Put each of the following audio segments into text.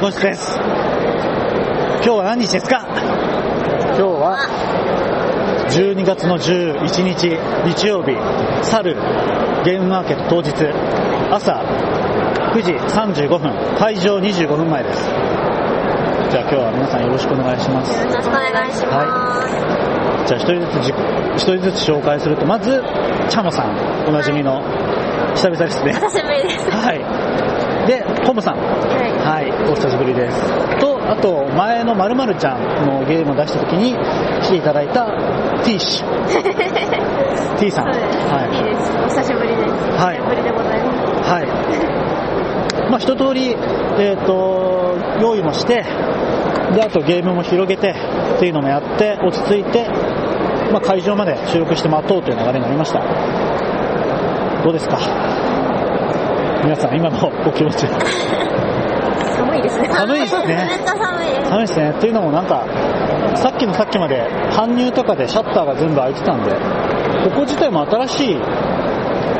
にちは。トゲ男子個室です。今日は何日ですか？今日は12月の11日日曜日、猿ゲームマーケット当日、朝9時35分、会場25分前です。じゃあ今日は皆さんよろしくお願いします。よろしくお願いします。じゃあ一人ずつ一人ずつ紹介すると、まず、チャモさん、おなじみの、久々ですね。久しぶりです。はい。で、コムさん。はい。はい、お久しぶりです。と、あと、前のまるまるちゃんのゲームを出した時に来ていただいた T 氏。T さん。そうです。はいいです。お久しぶりです。はい久しぶりでございます。はい。まあ、一通り、えっ、と、用意もして、で、あとゲームも広げて、っていうのもやって、落ち着いて、まあ、会場まで収録して待とうという流れになりました。どうですか？皆さん、今のお気持ち。寒いですね。寒いですねめっちゃ寒いです。寒いですね。っていうのもなんか、さっきのさっきまで搬入とかでシャッターが全部開いてたんで、ここ自体も新しい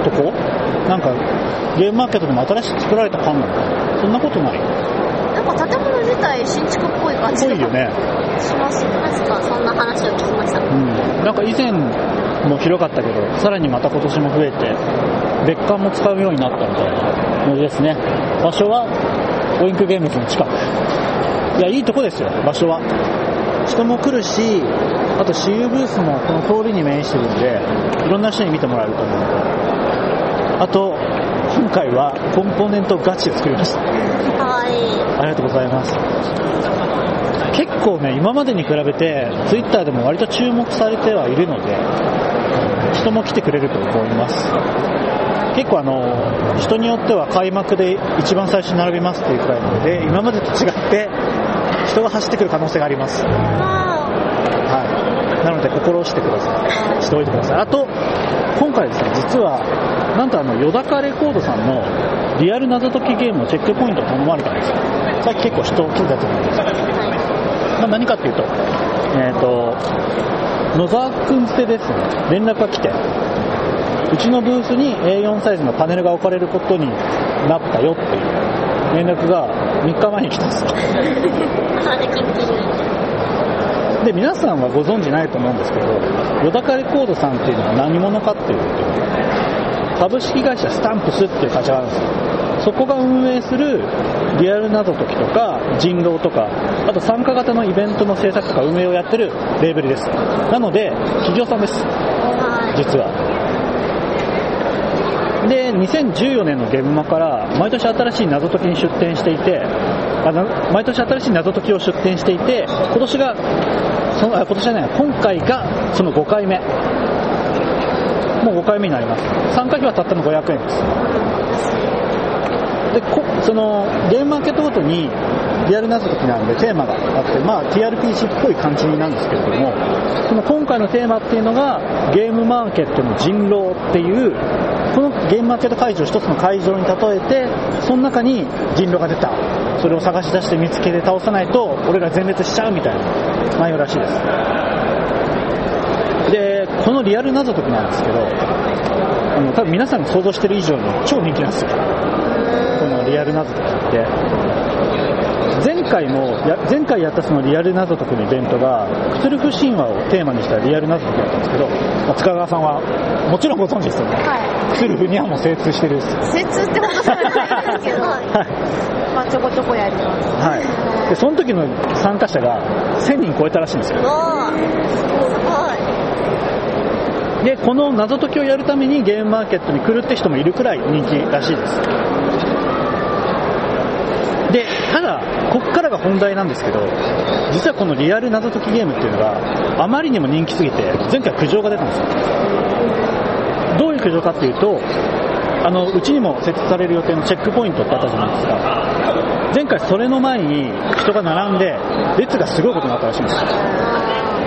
とこ？なんか、ゲームマーケットでも新しく作られた感なのかそんなことない？なんか建物自体新築っぽい感じがぽいよね。します。確かそんな話を聞きました。うん。なんか以前も広かったけど、さらにまた今年も増えて、別館も使うようになったみたいな感じですね。場所は、オインクゲームズの近く。いや、いいとこですよ、場所は。人も来るし、あと私有ブースもこの通りに面してるんで、いろんな人に見てもらえると思う。あと、回はコンポーネントガチで作りました。かわいい。ありがとうございます。結構ね、今までに比べて、ツイッターでも割と注目されてはいるので、人も来てくれると思います。結構あの、人によっては開幕で一番最初に並びますっていうくらいなので、今までと違って、人が走ってくる可能性があります。心してください。しておいてください。あと、今回ですね、実は、なんとあの、ヨダカレコードさんのリアル謎解きゲームのチェックポイントを頼まれたんですよ。さっき結構人来てたと思うんですけど、まあ、何かっていうと、えっ、と、野沢くん捨てですね、連絡が来て、うちのブースに A4 サイズのパネルが置かれることになったよっていう連絡が3日前に来たんですよ。はい。で皆さんはご存知ないと思うんですけど、ヨダカレコードさんっていうのは何者かっていうと、株式会社スタンプスっていう会社があるんですよ。そこが運営するリアル謎解きとか人狼とか、あと参加型のイベントの制作とか運営をやってるレーベルです。なので、企業さんです、はい。実は。で、2014年のゲームマから毎年新しい謎解きに出展していて、あの毎年新しい謎解きを出展していて、今年が、その今年じゃない、今回がその5回目。もう5回目になります。参加費はたったの500円です。で、こそのゲームマーケットごとにリアル謎解きなんでテーマがあって、まあ TRPG っぽい感じなんですけれども、その今回のテーマっていうのがゲームマーケットの人狼っていう、このゲームマーケット会場を一つの会場に例えて、その中に人狼が出た。それを探し出して見つけて倒さないと、俺ら全滅しちゃうみたいな内容らしいです。で、このリアル謎解きなんですけど、あの多分皆さんが想像してる以上に超人気なんですよ。このリアル謎解きって。前回もや、前回やったそのリアル謎解きのイベントが、クトゥルフ神話をテーマにしたリアル謎解きだったんですけど、まあ塚川さんはもちろんご存知ですよね。はクトゥルフにはもう精通してるです。い。精通ってほどじゃないですけど、はい。まあちょこちょこやります。はい。で、その時の参加者が1000人超えたらしいんですよ。おー、すごい。で、この謎解きをやるためにゲームマーケットに来るって人もいるくらい人気らしいです。で、ただ、こっからが本題なんですけど、実はこのリアル謎解きゲームっていうのがあまりにも人気すぎて、前回苦情が出たんですよ。どういう苦情かっていうと、あの、うちにも設置される予定のチェックポイントってあったじゃないですか。前回それの前に人が並んで、列がすごいことになったらしいんですよ。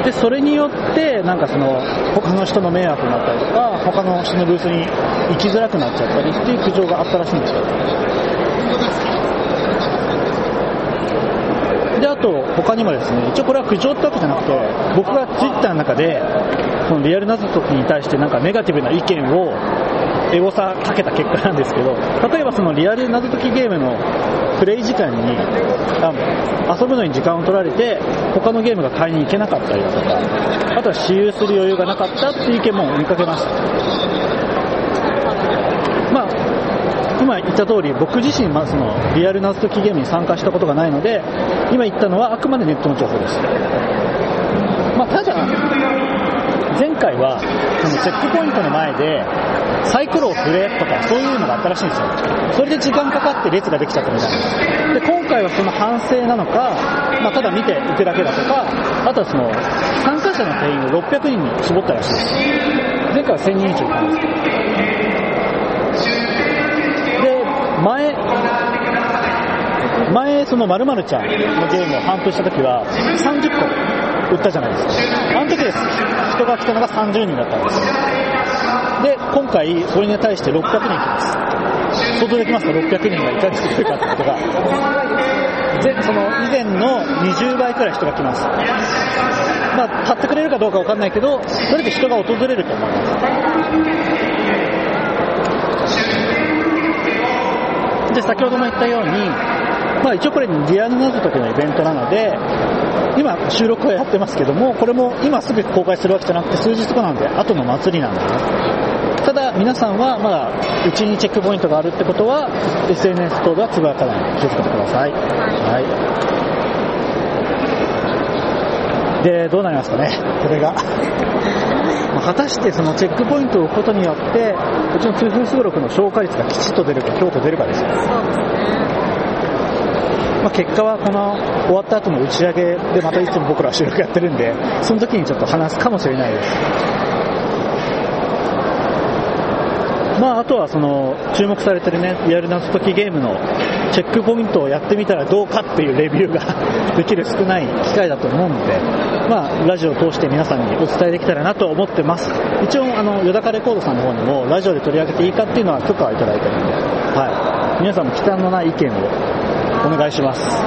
で、それによって、なんかその、他の人の迷惑になったりとか、他の人のブースに行きづらくなっちゃったりっていう苦情があったらしいんですよ。で、あと、他にもですね、一応これは苦情ってわけじゃなくて、僕がツイッターの中で、そのリアル謎解きに対してなんかネガティブな意見をエゴサかけた結果なんですけど、例えばそのリアル謎解きゲームのプレイ時間にあ遊ぶのに時間を取られて他のゲームが買いに行けなかったりだとかあとは私有する余裕がなかったっていう意見も見かけました。まあ今言った通り僕自身まあそのリアル謎解きゲームに参加したことがないので今言ったのはあくまでネットの情報です。まあただ前回はそのチェックポイントの前でサイコロを振れとかそういうのがあったらしいんですよ。それで時間かかって列ができちゃったみたいな。で今回はその反省なのか、まあ、ただ見ていくだけだとかあとはその参加者の定員を600人に絞ったらしいです。前回は1000人以上いたんです前前その〇〇ちゃんのゲームを頒布した時は30個売ったじゃないですか。あの時です。人が来たのが30人だったんです。で今回それに対して600人来ます。想像できますか？600人がいかにしてくるかってことが。でその以前の20倍くらい人が来ます。まあ買ってくれるかどうかわかんないけどそれで人が訪れると思います。で先ほども言ったようにまあ、一応これリアル謎解きのイベントなので今収録はやってますけどもこれも今すぐ公開するわけじゃなくて数日後なんで後の祭りなんですただ皆さんはまだうちにチェックポイントがあるってことは SNS 等ではつぶやかないので気をつけてください、はい、でどうなりますかねこれが。まあ果たしてそのチェックポイントを置くことによってうちの通風すごろくの消化率がきちっと出るか強と出るかですよね。まあ、結果はこの終わった後の打ち上げでまたいつも僕らは収録やってるんでその時にちょっと話すかもしれないですまあ、あとはその注目されてるねリアル謎解きゲームのチェックポイントをやってみたらどうかっていうレビューが できる少ない機会だと思うので、まあ、ラジオを通して皆さんにお伝えできたらなと思ってます。一応あのよだかレコードさんの方にもラジオで取り上げていいかっていうのは許可をいただいてるんで、はい、皆さんも忌憚のない意見をお願いします。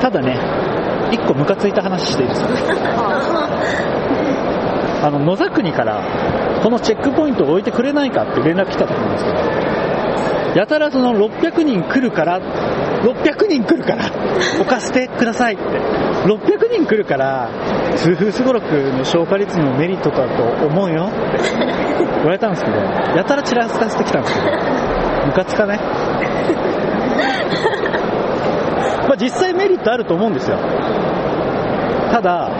ただね一個ムカついた話していいですか？あの野沢国からこのチェックポイントを置いてくれないかって連絡来たと思うんですけど。やたらその600人来るから600人来るから 置かせてくださいって。600人来るから通風すごろくの消化率にもメリットだと思うよって。言われたんですけどやたらちらつかせてきたんですけどムカつかね？まあ実際メリットあると思うんですよ。ただ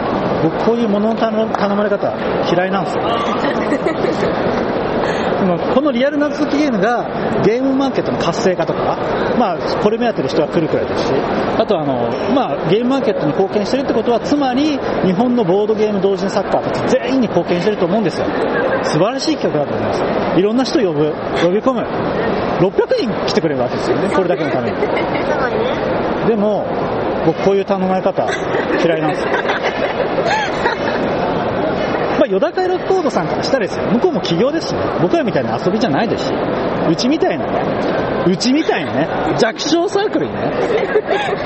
僕こういう物の頼まれ方嫌いなんですよ。でもこのリアル謎解きゲームがゲームマーケットの活性化とか、まあ、これ目当てで人が来るくらいですしあとあの、まあ、ゲームマーケットに貢献してるってことはつまり日本のボードゲーム同人作家たち全員に貢献してると思うんですよ。素晴らしい企画だと思います。いろんな人呼ぶ呼び込む。600人来てくれるわけですよね。これだけのために。でも僕こういう頼まれ方嫌いなんですよ まあ、ヨダカイロコードさんからしたらですよ、向こうも企業ですしね、僕らみたいな遊びじゃないですし、うちみたいなね、うちみたいなね、弱小サークルにね、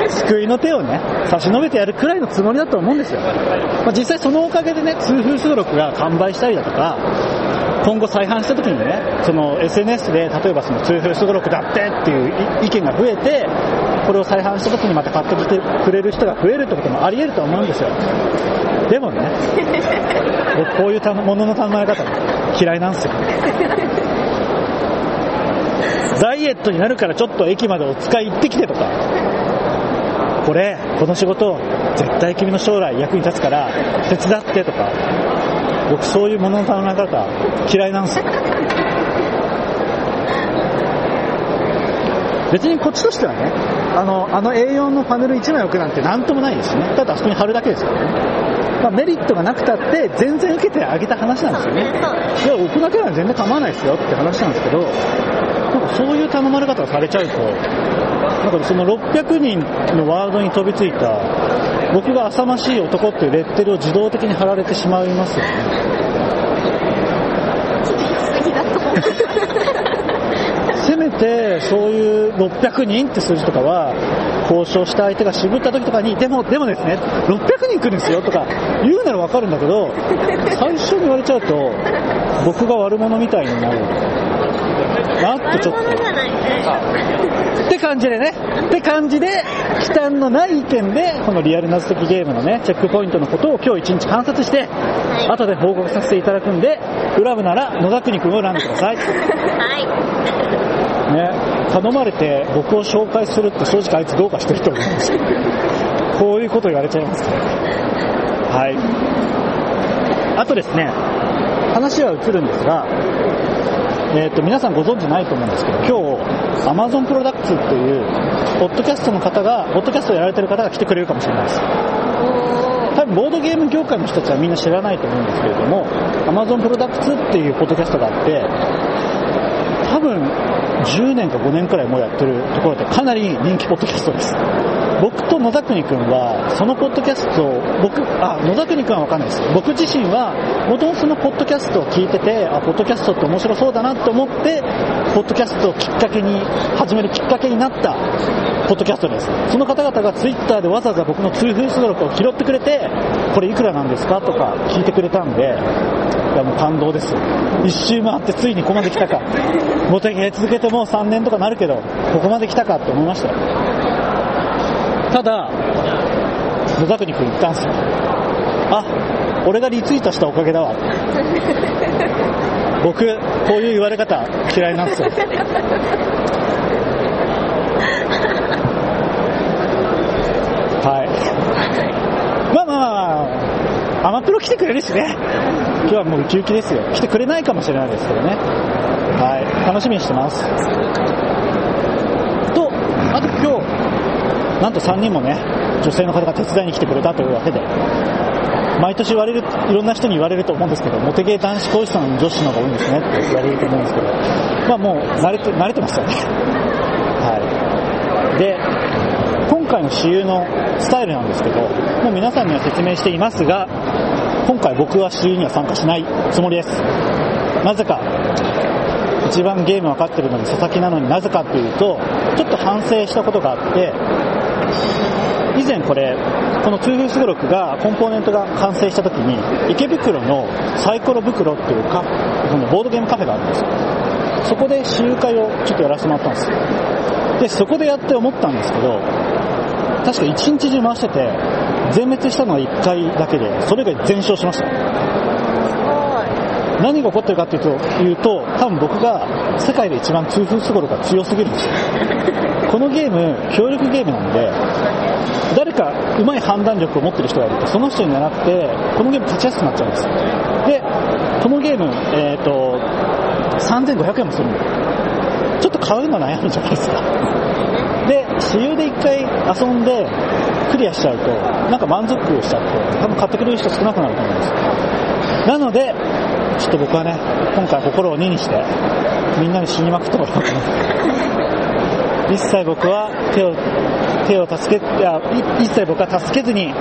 救いの手をね、差し伸べてやるくらいのつもりだと思うんですよ。まあ、実際そのおかげでね、通風数録が完売したりだとか、今後再販した時にね、その SNS で例えばその通風すごろくだってっていう意見が増えて、これを再販した時にまた買っててくれる人が増えるってこともあり得ると思うんですよ。でもね、僕こういうものの頼まれ方嫌いなんですよ。ダイエットになるからちょっと駅までお使い行ってきてとか、これ、この仕事、絶対君の将来役に立つから手伝ってとか、僕そういうものの頼まれ方嫌いなんですよ。別にこっちとしてはね、あの、あの A4 のパネル1枚置くなんてなんともないですよね。ただあそこに貼るだけですからね。まあ、メリットがなくたって全然受けてあげた話なんですよね。いや、置くだけなら全然構わないですよって話なんですけど、なんかそういう頼まれ方をされちゃうと、なんかその600人のワードに飛びついた、僕が浅ましい男っていうレッテルを自動的に貼られてしまいますよね。素敵だと思う。せめてそういう600人って数字とかは交渉した相手が渋った時とかにでもでもですね600人来るんですよとか言うならわかるんだけど最初に言われちゃうと僕が悪者みたいになる。なんとちょっと。って感じでね、って感じで、忌憚のない意見で、このリアル謎解きゲームのね、チェックポイントのことを今日一日観察して、はい。後で報告させていただくんで、恨むなら野田国君を選んでください。はい。ね、頼まれて僕を紹介するって正直あいつどうかしてると思うんですよ。こういうこと言われちゃいますから。はい。あとですね、話は移るんですが、えっ、と、皆さんご存知ないと思うんですけど、今日、Amazon プロダクツっていう、ポッドキャストの方が、ポッドキャストをやられてる方が来てくれるかもしれないです。お多分ボードゲーム業界の人たちはみんな知らないと思うんですけれども、Amazon プロダクツっていうポッドキャストがあって、多分10年か5年くらいもうやってるところでかなり人気ポッドキャストです。僕と野田国くんは、そのポッドキャストを、僕、あ、野田国くんはわかんないです。僕自身は、もともとそのポッドキャストを聞いてて、あ、ポッドキャストって面白そうだなと思って、ポッドキャストをきっかけに、始めるきっかけになった、ポッドキャストです。その方々がツイッターでわざわざ僕の通風出力を拾ってくれて、これいくらなんですかとか聞いてくれたんで、いやもう感動です。一周回ってついにここまで来たか。モテゲー続けてもう3年とかなるけど、ここまで来たかって思いましたよ。ただ、野田国君言ったんですよ。あ、俺がリツイートしたおかげだわ。僕、こういう言われ方嫌いなんですよ。はい。まあまあまあ、アマプロ来てくれるしね。今日はもうウキウキですよ。来てくれないかもしれないですけどね。はい。楽しみにしてます。と、あと今日、なんと3人もね、女性の方が手伝いに来てくれたというわけで、毎年言われる、いろんな人に言われると思うんですけど、モテゲー男子講師さんの女子の方が多いんですねって言われると思うんですけど、まあもう慣れて、慣れてますよね。はい。で、今回の私有のスタイルなんですけど、もう皆さんには説明していますが、今回僕は私有には参加しないつもりです。なぜか、一番ゲーム分かってるのに佐々木なのになぜかっていうと、ちょっと反省したことがあって、以前これ、このトゥーフースゴロクが、コンポーネントが完成した時に、池袋のサイコロ袋っていうか、そのボードゲームカフェがあるんですよ。そこで集会をちょっとやらせてもらったんですよ。で、そこでやって思ったんですけど、確か一日中回してて、全滅したのは1回だけで、それ以外全勝しました。何が起こってるかっていうと、言うと多分僕が世界で一番痛風すごろが強すぎるんですよ。このゲーム、協力ゲームなんで、誰か上手い判断力を持ってる人がいると、その人に習って、このゲーム勝ちやすくなっちゃうんです。で、このゲーム、えっ、と、3500円もするんで、ちょっと買うの悩むじゃないですか。で、私有で一回遊んで、クリアしちゃうと、なんか満足しちゃって、多分買ってくれる人少なくなると思うんです。なので、ちょっと僕はね、今回心を2にして、みんなに死にまくってもらおうと思って。一切僕は手を、手を助け、いや、い一切僕は助けずに、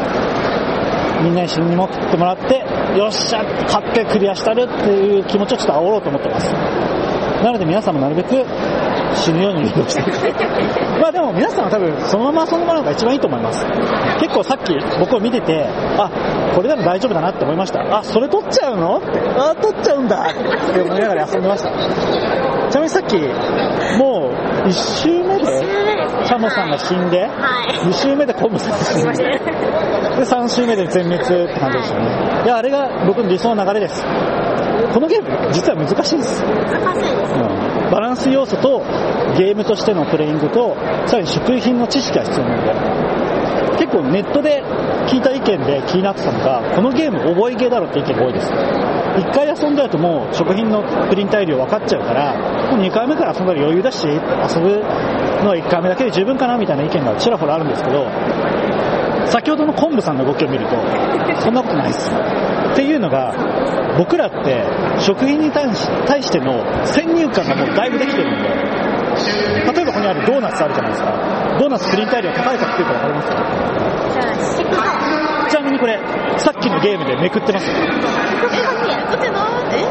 みんなに死にまくってもらって、よっしゃ買ってクリアしたるっていう気持ちをちょっと煽ろうと思ってます。なので皆さんもなるべく死ぬように移動してください。まあでも皆さんは多分そのまま遊んでもらうのが一番いいと思います。結構さっき僕を見てて、あ、これなら大丈夫だなって思いました。あ、それ取っちゃうの？ってあ、取っちゃうんだって思いながら遊んでました。ちなみにさっき、もう1周目で、週目ですね。チャモさんが死んで、はい。2周目でコンブさんが死んで、で、3周目で全滅って感じですよね。いや、あれが僕の理想の流れです。このゲーム、実は難しいんです。難しいです。うんバランス要素とゲームとしてのプレイングと、さらに食品の知識が必要なので、結構ネットで聞いた意見で気になってたのが、このゲーム覚えゲーだろって意見が多いです。一回遊んじゃうともう食品のプリン体量分かっちゃうから、もう2回目から遊んだら余裕だし、遊ぶのは1回目だけで十分かなみたいな意見がちらほらあるんですけど、先ほどの昆布さんの動きを見ると、そんなことないです。っていうのが、僕らって食品に対し対しての先入観がもうだいぶできてるんで、例えばここにあるドーナツあるじゃないですか。ドーナツプリン体量高いか低いか分かります？か。ちなみにこれ、さっきのゲームでめくってます？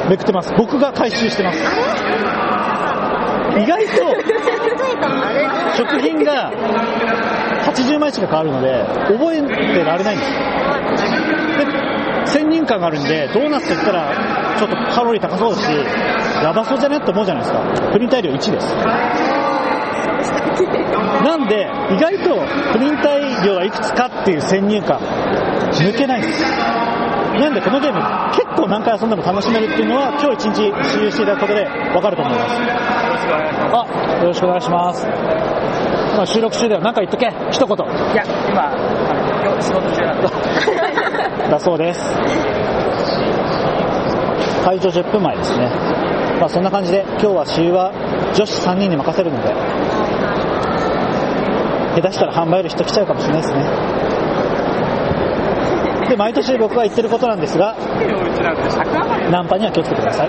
めくってます。僕が回収してます。意外と 食品が80枚しか変わるので、覚えてられないんですよ。で、先入観があるんで、ドーナツって言ったら、ちょっとカロリー高そうだし、やばそうじゃね？って思うじゃないですか。プリン体量1です。なんで、意外とプリン体量はいくつかっていう先入観、抜けないんです。なんでこのゲーム、結構何回遊んでも楽しめるっていうのは、今日一日使用していただくことで分かると思います。あ、よろしくお願いします。まあ収録中では何か言っとけ、一言。いや、今、あの今日仕事中なんで。だそうです。会場10分前ですね。まあそんな感じで、今日は試は女子3人に任せるので、下手したら販売より人来ちゃうかもしれないですね。で、毎年僕が言ってることなんですが、ナンパには気をつけてください。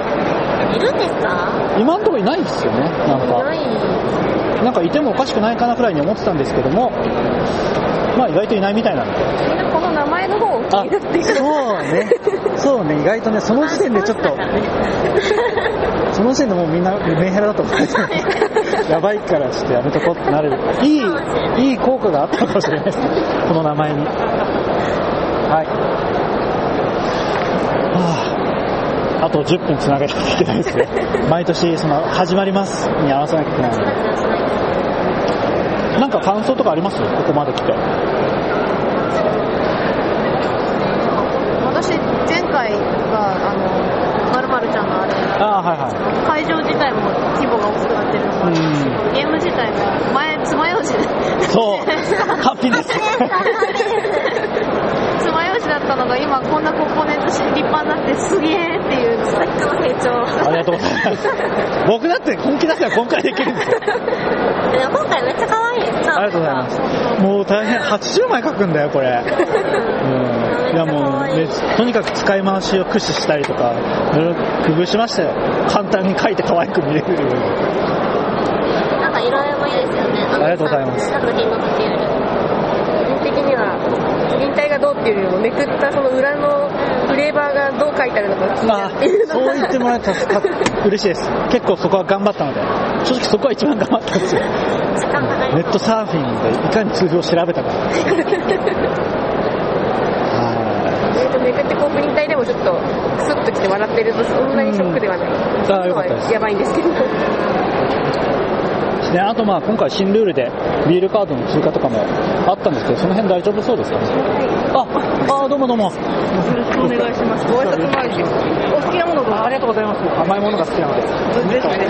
いるんですか？今んところいないんですよね、ナンパ。ない。なんかいてもおかしくないかなくらいに思ってたんですけども、まあ意外といないみたいなので。この名前の方を気あになってくる。そうね。そうね、意外とね、その時点でちょっと、その時点でもうみんなメンヘラだと思って、やばいからちょっとやめとこうってなる。いい、いい効果があったのかもしれないですね。この名前に。はい。はあ、あと10分つなげなきゃいけないですね。毎年、その、始まりますに合わせなきゃいけないので。なんか感想とかあります？ここまで来て。私、前回が、あの、まるまるちゃんのあれ、ああ、はいはい。会場自体も規模が大きくなってるのもあるんゲーム自体も前、爪楊枝で、そう、ハッピーです。爪楊枝だったのが今こんなコンポーネントし立派になってすげえっていうさっきの成長。ありがとうございます。僕だって本気出せば今回できるんですよ。今回めっちゃ可愛いです。ありがとうございます。もう大変、80枚書くんだよ、これ。うん。いやもう、ね、とにかく使い回しを駆使したりとか、いろいろ工夫しましたよ。簡単に書いて可愛く見えるように。なんか色合いもいいですよね。ありがとうございます作品の時より。個人的には、引退がどうっていうよりもめくったその裏のフレーバーがどう書いてあるのか気になってそう言ってもらえたら嬉しいです。結構そこは頑張ったので、正直そこは一番頑張ったんですよ。ネットサーフィンでいかに通風を調べたか。とめくってこうプリン体でもちょっとクスッときて笑ってるとそんなにショックではない。ああよかったですやばいんですけど。ね、あとまあ今回新ルールでビールカードの追加とかもあったんですけど、その辺大丈夫そうですか？ね。あ、あどうもどうも。よろしくお願いします。ご挨拶回りお好きなものどありがとうございます。甘いものが好きなので。ぜひね。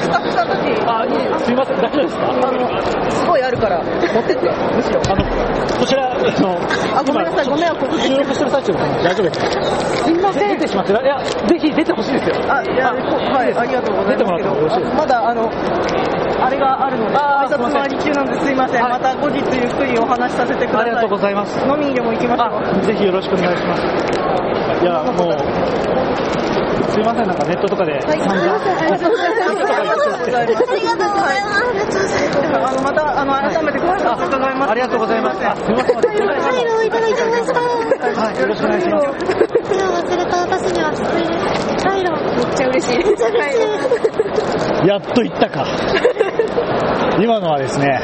スタッフさんたち、あ、いいすいません、大丈夫ですか？あの、すごいあるから、持ってって、むしろ。あの、こちら、あの、あごめんなさい今ご迷惑おかけ収録してる最中です大丈夫ですかすいません。出てしまって、いや、ぜひ出てほしいですよ。あ、いや、こはい、ありがとうございますけ出てもらってもよろしいですど、まだ、あの、あれがあるので、あー挨拶回り中なんですいません。はいまた後日ゆっくりお話しさせてください。ありがとうございます。飲みにでも行きましょう。あ、ぜひよろしくお願いします。いや、もう、すいません、なんかネットとかではい、散々、ありがとうございます。ありがとうございます。ありがとうございます。あの、また、あの、改めてご挨拶伺います。ありがとうございます。あ、すいません。カイロをいただいてました。はい、よろしくお願いします。それを忘れた私には救いです。カイロ。めっちゃ嬉しい。めっちゃ嬉しい。やっと言ったか。今のはですね、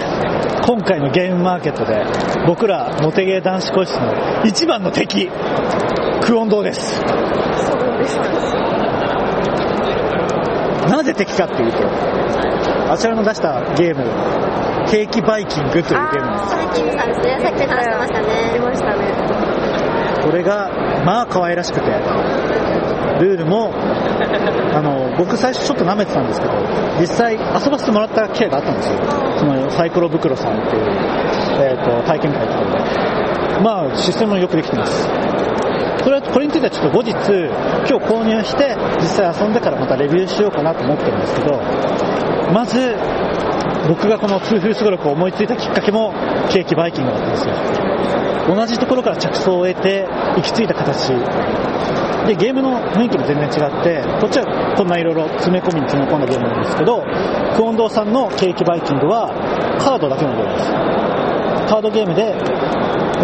今回のゲームマーケットで、僕らモテゲー男子個室の一番の敵、クオン堂です。なぜ敵かっていうと、あちらの出したゲーム、ケーキバイキングというゲームなんです。さっきさんですね。さっき話してました出ね。ましたね。これが、まあ可愛らしくて、ルールも、あの、僕最初ちょっと舐めてたんですけど、実際遊ばせてもらった機会があったんですよ。そのサイコロ袋さんっていう、えっ、と、体験会とかで。まあ、システムもよくできてます。これは、これについてはちょっと後日、今日購入して、実際遊んでからまたレビューしようかなと思ってるんですけど、まず、僕がこの通風すごろくを思いついたきっかけも、ケーキバイキングだったんですよ。同じところから着想を得て、行き着いた形。で、ゲームの雰囲気も全然違って、こっちはこんないろいろ詰め込みに詰め込んだゲームなんですけど、クオン堂さんのケーキバイキングは、カードだけのゲームです。カードゲームで、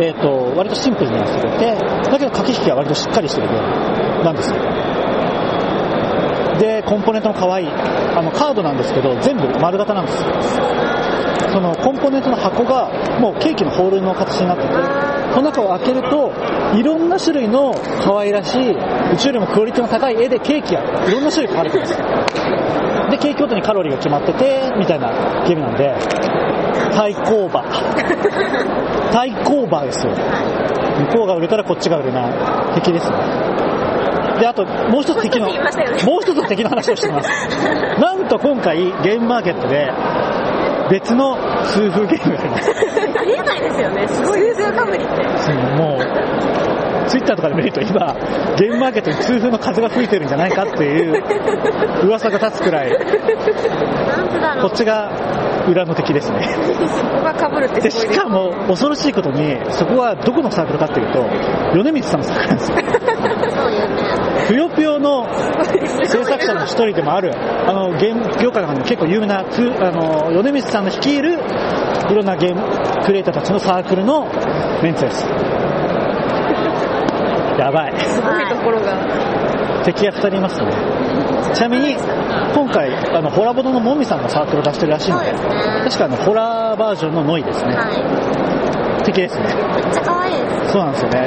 えっ、と、割とシンプルに遊べて、だけど駆け引きは割としっかりしてるゲームなんですよ。で、コンポーネントも可愛い。あの、カードなんですけど、全部丸型なんですよ。そのコンポーネントの箱が、もうケーキのホールの形になってて、この中を開けると、いろんな種類の可愛らしい、宇宙よりもクオリティの高い絵でケーキがいろんな種類書かれてるんですよ。で、ケーキごとにカロリーが決まってて、みたいなゲームなんで、対抗馬。対抗馬ですよ。向こうが売れたらこっちが売れない。敵ですね。で、あと、もう一つ敵の、もう一つ敵の話をしてます。なんと今回、ゲームマーケットで、別の痛風ゲームがあります。ありえないですよね。すごいですよ、かぶりって。もう、ツイッターとかで見ると今、ゲームマーケットに痛風の風が吹いてるんじゃないかっていう噂が立つくらい。こっちが裏の敵ですね。そこが被るってで、しかも恐ろしいことに、そこはどこのサークルかっていうと、米光さんのサークルなんですよ。そうよね。ぷよぷよの制作者の一人でもある、あの、ゲーム業界の中で結構有名な、つあの、米光さんの率いる、いろんなゲームクリエイターたちのサークルのメンツです。やばい。すごいところが。敵が2人いますね。ちなみに、今回、あの、ホラボドのもみさんがサークルを出してるらしいので、ですね確かあの、ホラーバージョンのノイですね。は敵ですね。い。めっちゃ可愛いです。そうなんですよね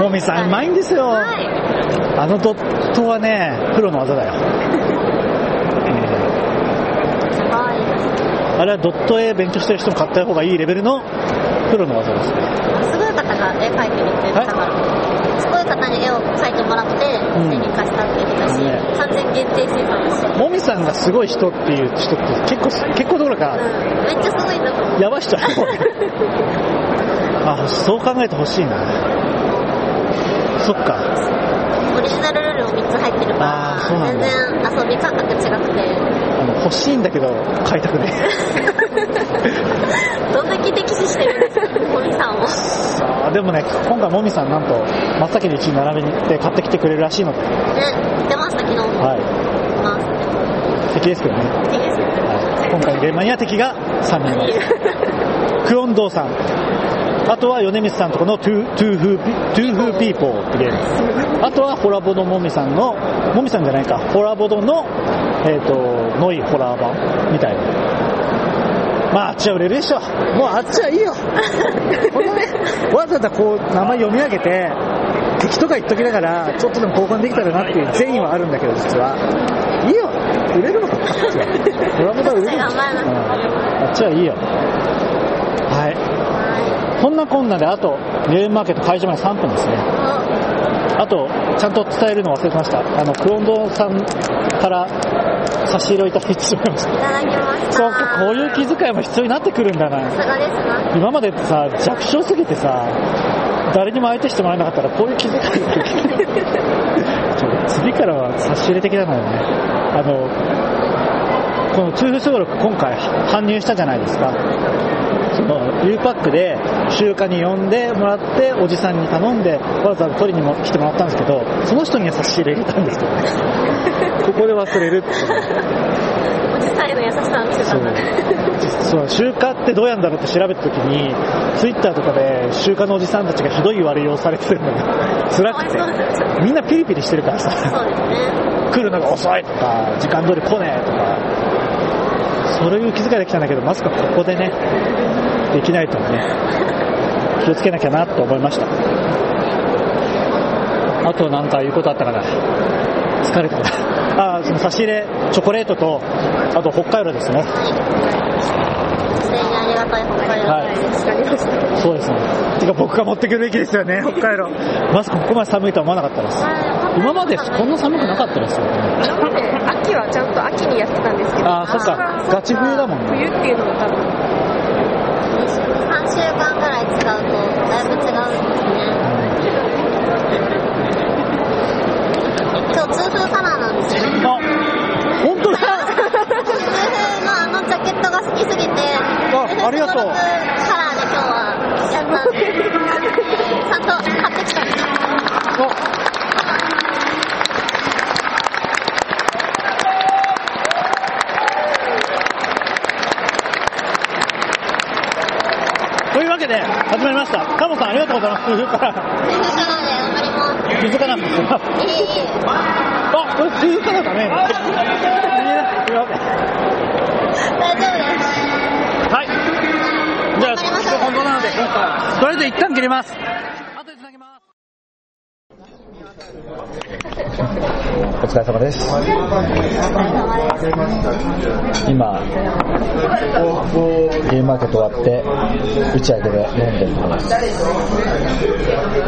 もみさんうまいんですよ。はい。あのドットはね、プロの技だよ。可愛いです。あれはドット絵勉強してる人も買った方がいいレベルのプロの技ですね。すごい方が絵描いてるって言ってたから、すごい方に絵を描いてもらって、ん手に貸したって言ってたし、ね完全限定生産だし、もみさんがすごい人っていう人って結構、結構どころか、うん、めっちゃすごいんだと思う。やばい人。あ、そう考えてほしいな。そっか。オリジナルルールも3つ入ってるから、全だ然遊び感覚違くて、あの欲しいんだけど、買いたくね どんだけ敵視してるんですか、モミさんを。さあ、でもね、今回もみさんなんと、真っ先に1位並べに行って買ってきてくれるらしいので、ね、言ってました、昨日も。はい。ます。敵ですけどね。いいですね。はい、今回のゲームマニア敵が3人います。クオンドーさん。あとは米光さんとこのトゥトゥーフーピトゥーフーピーポーってゲーム。あとはホラボドもみさんの、もみさんじゃないか、ホラボドの、えっ、と、ノイホラー版みたいな。まあ、あっちは売れるでしょ。もうあっちはいいよ。このね、わざわざこう、名前読み上げて、敵とか言っときながら、ちょっとでも交換できたらなっていう善意はあるんだけど、実は。いいよ売れるわ。あっちはホラボドは売れる。頑張らなうんあっちはいいよ。はい。こんなこんなで、あと、ゲームマーケット開場まで3分ですね。あと、ちゃんと伝えるの忘れてました。あの、クロンドさんから差し入れをいただいてしまいました。いただきました。そうか、こういう気遣いも必要になってくるんだな。さすがですな。今までさ、弱小すぎてさ、誰にも相手してもらえなかったら、こういう気遣い次からは差し入れ的なのよね。あの、この通風すごろく今回搬入したじゃないですか。その U パックで集荷に呼んでもらって、おじさんに頼んで、わざわざ取りにも来てもらったんですけど、その人には差し入れ入れたんですけどね。ここで忘れる。おじさんへの優しさを見せたそんだ。そう、集荷ってどうやんだろうって調べたときに、ツイッターとかで集荷のおじさんたちがひどい言われようされてるのが 辛くてみんなピリピリしてるからさ、ね。来るのが遅いとか、時間通り来ねえとか、そういう気遣いできたんだけど、まさかここでね、できないとはね、気をつけなきゃなと思いました。あとなんか言うことあったかな。疲れたな。あ、その差し入れ、チョコレートと、あと北海道ですね。自然にありがたい北海道はい。そうですね。てか僕が持ってくるべきですよね、北海道。まさかここまで寒いとは思わなかったです。今までこんな寒くなかったですよね。秋はちゃんと秋にやってたんですけど、あーそっかガチ冬だもんね冬っていうのも多分、3週間ぐらい使う。と、だいぶ違う。んですね。今日、痛風カラーなんですよ。あ、本当。だ痛風のあのジャケットが好きすぎて、あありがとうカラーで今日はやったんで、ちゃんと買ってきたんですけで始まりました。モさんありがとうございます。ななあね。大丈夫です。はい。じゃあ本当なのでとりあえず一旦切りますお疲れ様です。お疲れ様です。今、ゲームマーケット終わって、打ち上げで飲んでるところです。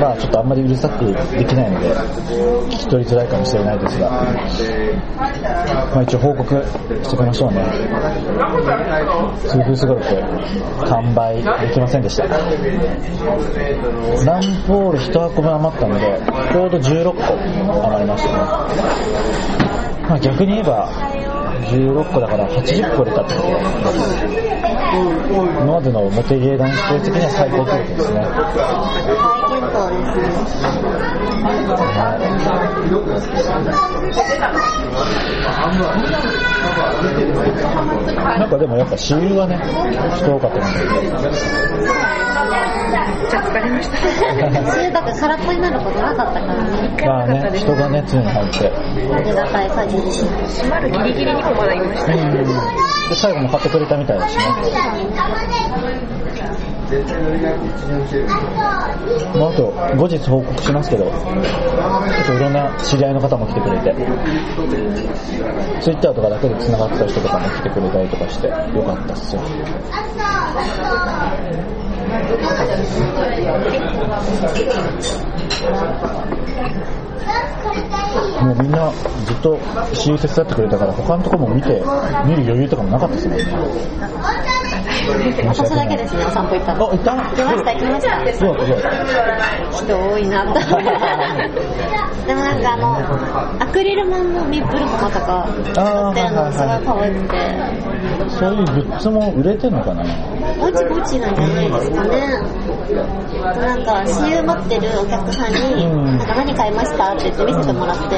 まあちょっとあんまりうるさくできないので、聞き取りづらいかもしれないですが、まあ一応報告しておきましょうね。数分すごく完売できませんでした。ランボール1箱分余ったので、ちょうど16個余りましたね。まあ逆に言えば、16個だから80個出たってこと今までのモテゲー男子的には最高記録ですね。大健闘ですね。なんかでもやっぱ私有はね、人多かった。じゃあ疲れました。空っぽになることなかったからね。まあね、人がね、常に入って。ありがたい限りです。閉まるギリギリにもまだいました。最後も買ってくれたみたいだしね。まあ、あと、後日報告しますけど、ちょっといろんな知り合いの方も来てくれて、ツイッターとかだけで繋がってた人とかも来てくれたりとかして、よかったっすよ。もうみんなずっと親友手伝ってくれたから他のとこも見て、見る余裕とかもなかったですもんね。私だけですね、お散歩行ったの。あ、行った。行きました、行きました。人多いなって思いながらでもなんかあの、アクリル板のミップルコマとか、売ってるのすごい可愛くて、だ。そういうグッズも売れてんのかなぼちぼちなんじゃないですかね。なんか、私有持ってるお客さんに、うんなんか何買いました。って言って見せてもらって。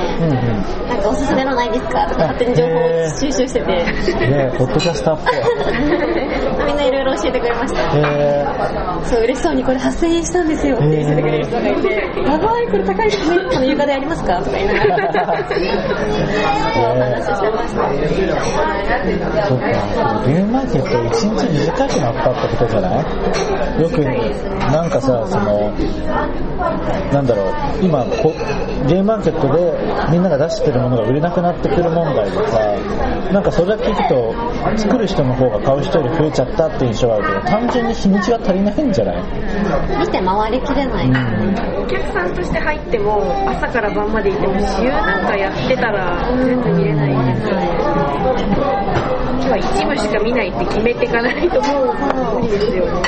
なんかおすすめのないですかとか勝手に情報を収集してて、ねポッドキャスターっぽい。みんないろいろ教えてくれました。へそう、嬉しそうにこれ8000円したんですよって見せてくれる人がいて、やばい、これ高いですね。この床でありますかとか言いながら、お話ししてました。ーそっか。ゲームマーケット一日短くなったってことじゃない？よく、なんかさ、その、なんだろう、今こ、ゲームマーケットでみんなが出してるものが売れなくなってくる問題でさ、なんかそれだけ聞くと、作る人の方が買う人より増えちゃったって印象があるけど、単純に日にちが足りないんじゃない？見て回りきれない。お客さんとして入っても、朝から晩までいても、週なんかやってたら全部見れないですよね。今日は一部しか見ないって決めていかないともう無理ですよね。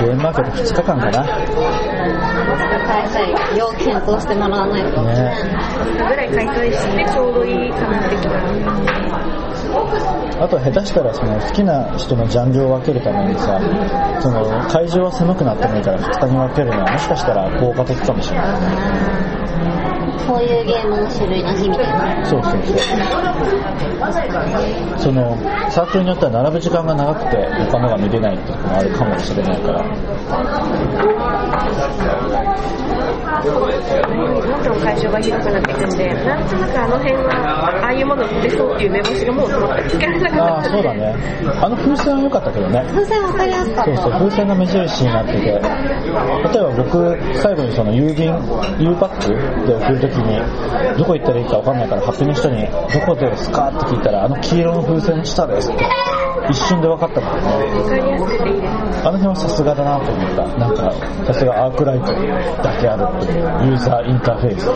ゲームマーケット2日間かな？開催、要検討してもらわないとね。ねぐらい開催してちょうどいいかな的な。あと下手したらその好きな人のジャンルを分けるためにさ、その会場は狭くなってもいいから2日に分けるのはもしかしたら効果的かもしれない。こういうゲームの種類の日みたいな。そうそうそう。その、サークルによっては並ぶ時間が長くて他のが見れないってこともあるかもしれないから。どんどん会場が広くなっていくんで、なんとなくあの辺は、ああいうもの売ってそうっていう目星がもう全く聞かれなったそうだね。あの風船は良かったけどね。風船わかりやすかった。そうそう、風船が目印になってて、例えば僕、最後にその郵便、U パックで送るときに、どこ行ったらいいか分かんないから、ハッピーの人に、どこですかって聞いたら、あの黄色の風船の下ですって、一瞬で分かったからね。あの辺はさすがだなと思った。なんか、さすがアークライトだけあるっていう、ユーザーインターフェース。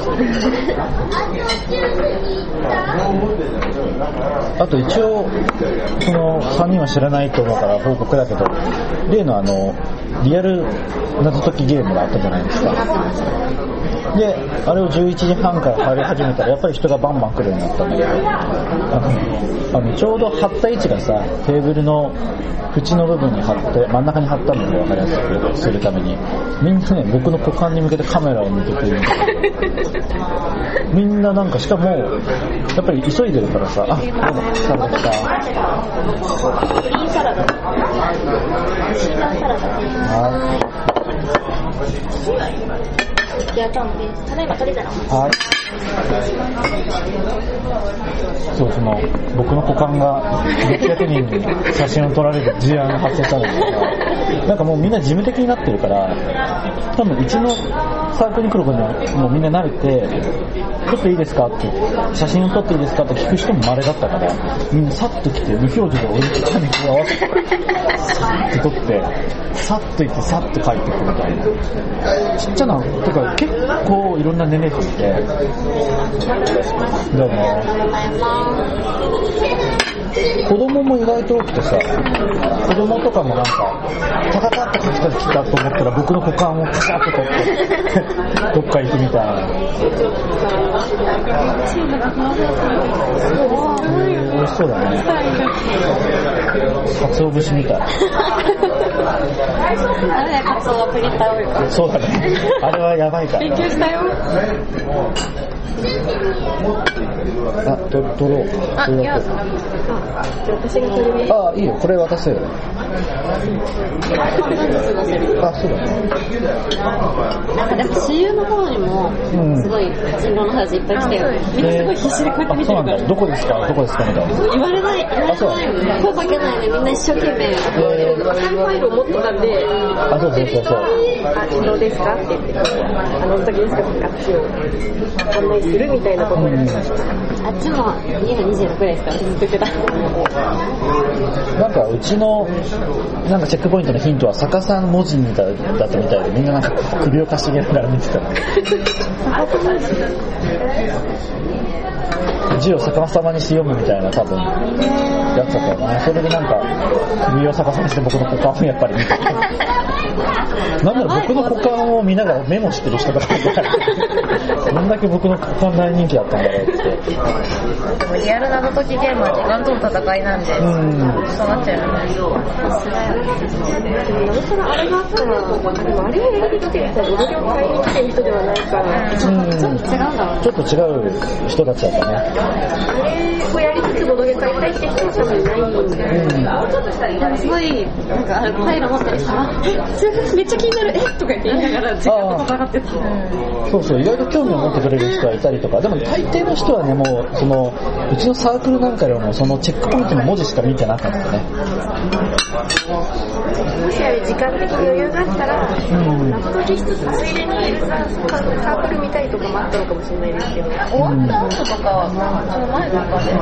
あと一応、その3人は知らないと思うから報告だけど、例のあの、リアル謎解きゲームがあったじゃないですか。で、あれを11時半から入り始めたら、やっぱり人がバンバン来るようになったんだけど、あの、ちょうど貼った位置がさ、テーブルの縁の部分に貼って、真ん中に貼ったので分かりやすくするために、みんなね、僕の股間に向けてカメラを向けてる。みんななんか、しかも、やっぱり急いでるからさ、あ、どうも、サラダ来た。グリーンサラダ。シは、い。そう、その、僕の股間が600人に写真を撮られる事案が発生したんだけど、なんかもうみんな事務的になってるから、多分うちのサークルに来る子にはもうみんな慣れて、撮っていいですかって、写真を撮っていいですかって聞く人も稀だったから、みんなさっと来て、無表情で俺ちゃんに合わせて、さって撮って、さっと行ってさっと帰ってくるみたいな。ちっちゃな、とか結構いろんな年齢層いて、どうも。子供も意外と多くてさ、子供とかもなんか、タタタって来た来たと思ったら僕の股間をカシャッと取って、どっか行くみたいな。えー美味しそうだね。鰹節みたい。あれプリンター。そうだね。あれはやばいから。勉強したよ。あ、と、取ろう。あ、いや、じゃあ私がそれであ、いいよ。これ渡せよ。あ、そうだね。なんかでも、私有の方にも、うんすごい、人狼の話いっぱい来てよ。みんなすごい必死でこうやって見てるから。どこですか？どこですか？みたいな。言われない、言われあそうない。声かけないでみんな一生懸命。えファイルを持ってたんで、あ、そうそうそう。あ、人狼ですか？って言って、あの時ですか？って私を案内するみたいなことをやってました。あっちも家が26ぐらいですから、ずっと言ってた。なんかうちのなんかチェックポイントのヒントは逆さの文字みたいだったみたいでみんななんか首をかしげながら見てた字を逆さまにして読むみたいな多分やつだったよなそれでなんか首を逆さにして僕の股間をやっぱり見てなんだろう僕の股間を見ながらメモしてる人がいてどんだけ僕の股間大人気だったんだろうって。でもリアル謎解きゲームは時間との戦いなんで、うん。そうなっちゃうよ。ね。でもなおさらあれがあったら、でもあれをやりに来てる人いに来てる人ではないから、ちょっと違うんだろうね。ちょっと違う人たちだったねあれをやりつつボドゲ買いたいって人は多分いないんで、でもすごい、なんか、イル持ってる人は、え、それめっちゃ気になる、えとか言って言いながら、時間と戦ってた。そうそう、意外と興味を持ってくれる人はいたりとか、でも大抵の人はね、もう、その、うちのサークルなんかよりも、そのチェックポイントの文字しか見てなかったね。もしあれ時間的に余裕があったら、ん謎解きしつつついでにサークル見たいとかもあったのかもしれないですけど、終わった後とか、その前とかで、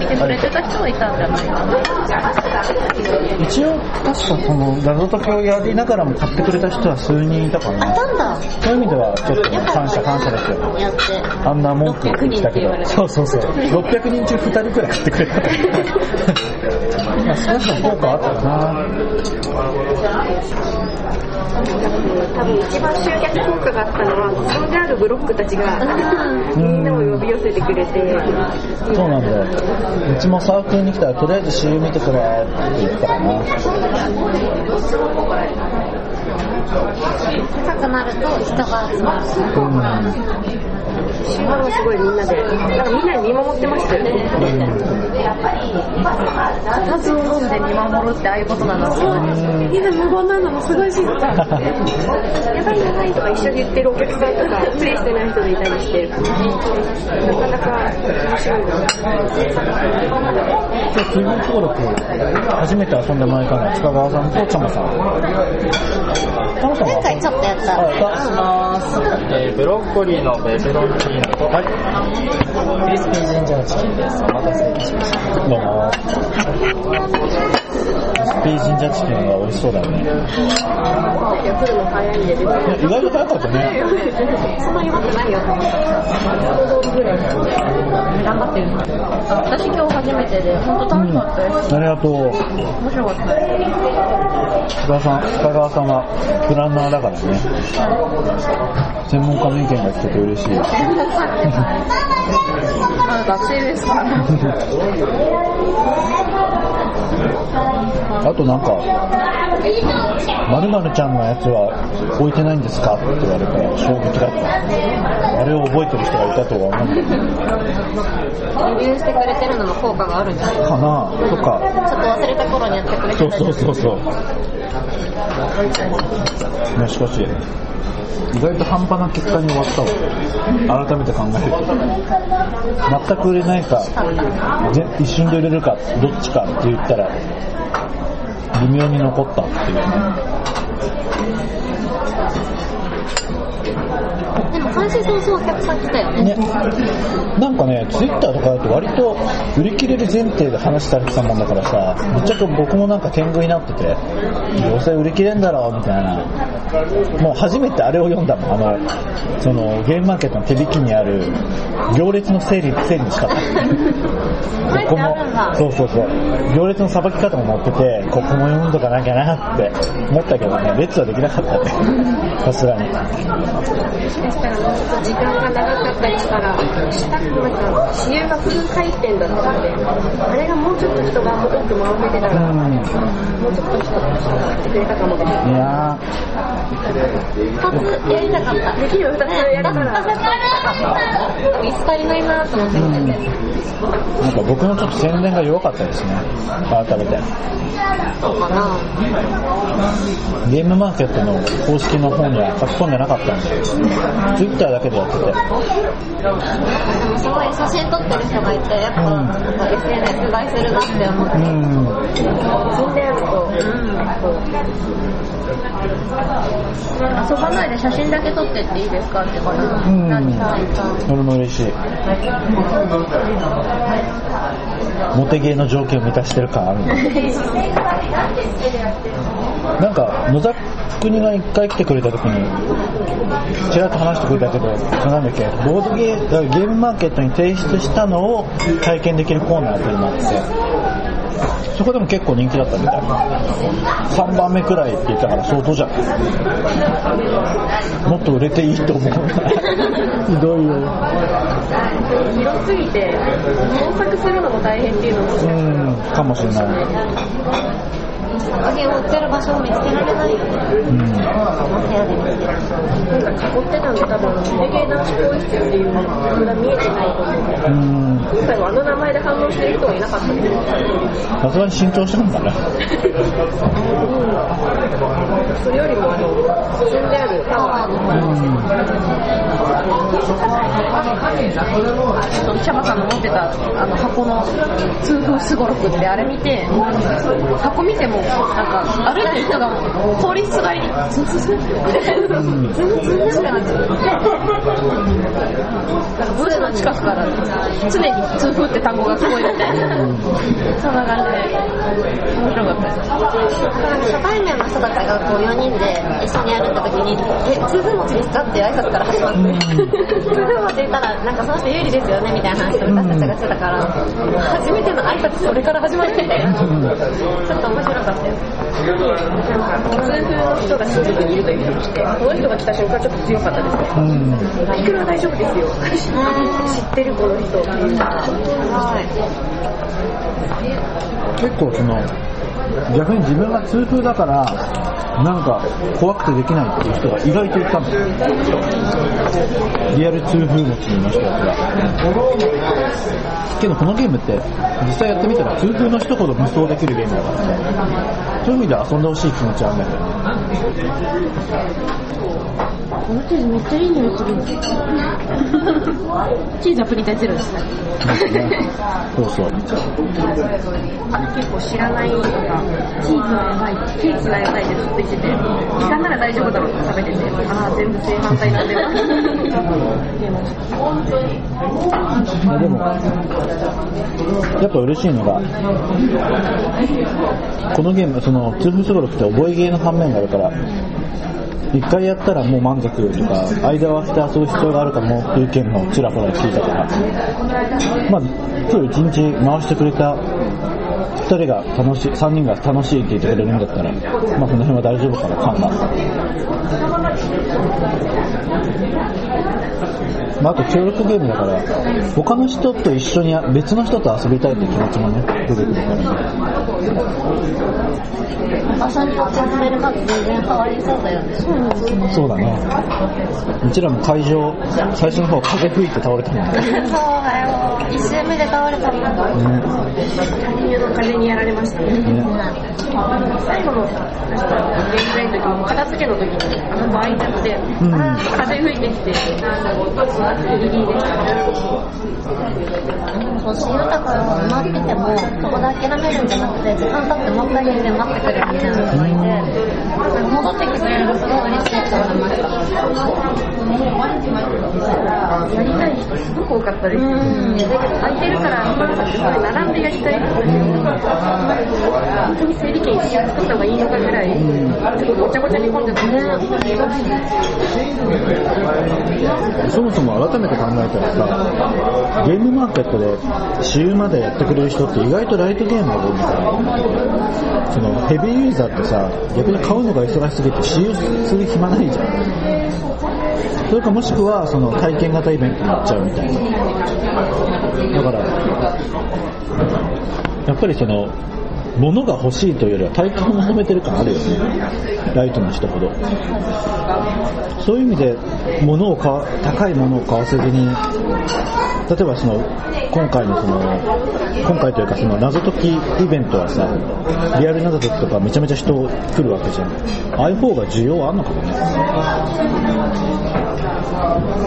見てくれてた人はいたんじゃないかな。一応、確かその、謎解きをやりながらも買ってくれた人は数人いたかあ、な。たんだ。そういう意味では、ちょっと感謝感謝ですよ。て。あんな文句言ってたけど600人って言われ。てそうそうそう。600人中2人くらい買ってくれた。まあ、少しの効果はあったかな。多分一番集客効果があったのは、そんであるブロックたちが、みんなを呼び寄せてくれて、そうなんだよ。うちもサークルに来たら、とりあえず CM 見てくれって言ったかな。高くなると人が集まる。今はすごいみんなで、なんかみんなに見守ってましたよね。数を飲んで見守るってああいうことなんだみんな無言なのもすごい静か。やばいやばいとか一緒に言ってるお客さんとか、プレイしてない人でいたりして、なかなか面白いな。今日、登録、初めて遊んだ前から、塚川さんとチャマさん。前回ちょっとやった。あ、やったます。えー、ブロッコリーのペペロンチーノと、はい。クリスピージンジャーチキンです。お待たせいたしました。どうも。スピージンジャーチキンが美味しそうだよね。いや、来るの早いんで、別に。いや意外と早かったね。そんな弱くないよと思った。頑張ってる。私今日初めてで、本当楽しかったです。ありがとう。面白かったです。塚川さん、塚川さんはプランナーだからね。専門家の意見が聞けて嬉しい。まだ学生ですか？ら。あとなんか、まるまるちゃんのやつは置いてないんですか？って言われたら衝撃だった。あれを覚えてる人がいたとは思うんビューしてくれてるのも効果があるんじゃないかな？とか。ちょっと忘れた頃にやってくれてそうたそうそうそう。ね、しかし、意外と半端な結果に終わったわ。改めて考えると。全く売れないか一瞬で売れるかどっちかって言ったら微妙に残ったっていうね。でも開始早々お客さん来たよね。ね、なんかね、ツイッターとかだと割と売り切れる前提で話されてたもんだからさ、ぶっちゃけ僕もなんか天狗になってて、どうせ売り切れんだろうみたいな、もう初めてあれを読んだもん、あの、そのゲームマーケットの手引きにある行列の整理、整理の仕方。ここも、そうそうそう、行列のさばき方も載ってて、ここも読んどかなきゃなって思ったけどね、列はできなかったね。さすがに。と時間が長かったりしたら、したなんか、支援がフル回転だったので、あれがもうちょっと人が多く回ってたら、うんもうちょっと人が来てくれたかもです。いや二つやりたかった。できる二つやるから、見つかりないなと思って見てて。ー、なんか僕のちょっと宣伝が弱かったですね、改めて。そうかな。ゲームマーケットの公式の方には書き込んでなかったんで、ツイッターだけでやってて。でもすごい写真撮ってる人がいて、やっぱ、なんか SNS 映えするなって思って。うん。積ん遊ばないで写真だけ撮ってっていいですかって言うから、うん。何かそれも嬉しい？モテゲーの条件を満たしてる感あるな。んか、野田国が一回来てくれた時に、ちらっと話してくれたけど、なんだっけ、ボードゲーゲームマーケットに提出したのを体験できるコーナーっていうのがあって、そこでも結構人気だったみたい。3番目くらいって言ったから相当じゃん。もっと売れていいと思う。ひどいよ。広すぎて、工作するのも大変っていうのも、うん、かもしれない。作品を売ってる場所を見つけられないよね。うん。部屋で見つける。なん。か囲ってたん。で多分、レゲエ男子更衣室っていうのが見えてないと思う。うん。今回はあの名前で反応してる人はいなかったです。さすがに新調したん。だね。うん。それよりもあの、積ん。であるタワーのそのシャバさん。の持ってたあの箱の痛風すごろくってあれ見て箱見てもなん。か歩いてる人が通りすがりにズンズンズンってズンズンズンってなっちゃうなん。かブースの近くから常に痛風って単語が聞こえるみたいなそん。な感じで面白かったです初対面の人たちがこう4人で一緒に歩いた時に「え通風持ちですか?」っていう挨拶から始まって通風持ち言ったらなん。かその人有利ですよねみたいな話を私たちがしてたから初めての挨拶それから始まるみたいなちょっと面白かったよ痛風の人が新宿にいるという人もして、この人が来た瞬間ちょっと強かったですね。うん。いくら大丈夫ですよ。知ってるこの人。結構その、逆に自分が痛風だから、なんか怖くてできないっていう人が意外といたんですよ。リアル痛風持ちの人たちが。けどこのゲームって実際やってみたら痛風の人ほど無双できるゲームだからさ、そういう意味で遊んでほしい気持ちはあるんだけどね。このチーズめっちゃい。い。匂い。するチーズはプリン体ゼロですねそうそう。結構知らない。のが、チーズはやばい、ケーキはやばい。ってずっと言ってて、時間なら大丈夫だろうって食べてて、ああ、全部正反対なんだよな。まあでも、やっぱ嬉しい。のが、このゲーム、その、ツーフスゴロって覚えゲーの反面があるから、一回やったらもう満足とか、間を空けて遊ぶ必要があるかもっていう件もちらほら聞いたから、まあ、今日一日回してくれた二人が楽しい、三人が楽しいって言ってくれるんだったら、まあこの辺は大丈夫かな、感が。まあ、あと協力ゲームだから、他の人と一緒に別の人と遊びたいって気持ちもね、出てくるからね。場所によってスペルが全然変わりそうだよねそうだね。うちらも会場、最初の方風吹いて倒れたもんね。そうだよ一周目で倒れたりとか。羽の風にやられましたね。ね最後の、確か、ゲームプレイの時も、片付けの時に、あそこ開いちゃって、うんあ風吹いてきて、ギリギリでした。そう、死ぬだから待ってても、そこで諦めるんじゃなくて、時間経ってもう一回家で待ってくれるみたいなのがいて、戻ってきてくれるのすごい嬉しいと思いました。やりたい人すごく多かったです。うんだけど空いてるから、すごい並んでやりたい。本当に整理券一緒に作った方がいいのかぐらい、ちょっとごちゃごちゃに混んでたね。そもそも改めて考えたらさ、ゲームマーケットで私有までやってくれる人って意外とライトゲームが多いみたい。そのヘビーユーザーってさ、逆に買うのが忙しすぎて私有する暇ないじゃん。それかもしくはその体験型イベントになっちゃうみたいな。だから、やっぱりその、物が欲しいというよりは体験を求めてる感あるよね。ライトの人ほど。そういう意味で、物を買わ、高いものを買わせずに、例えばその、今回のその、今回というかその謎解きイベントはさ、リアル謎解きとかめちゃめちゃ人来るわけじゃん。ああいう方が需要あんのかもね。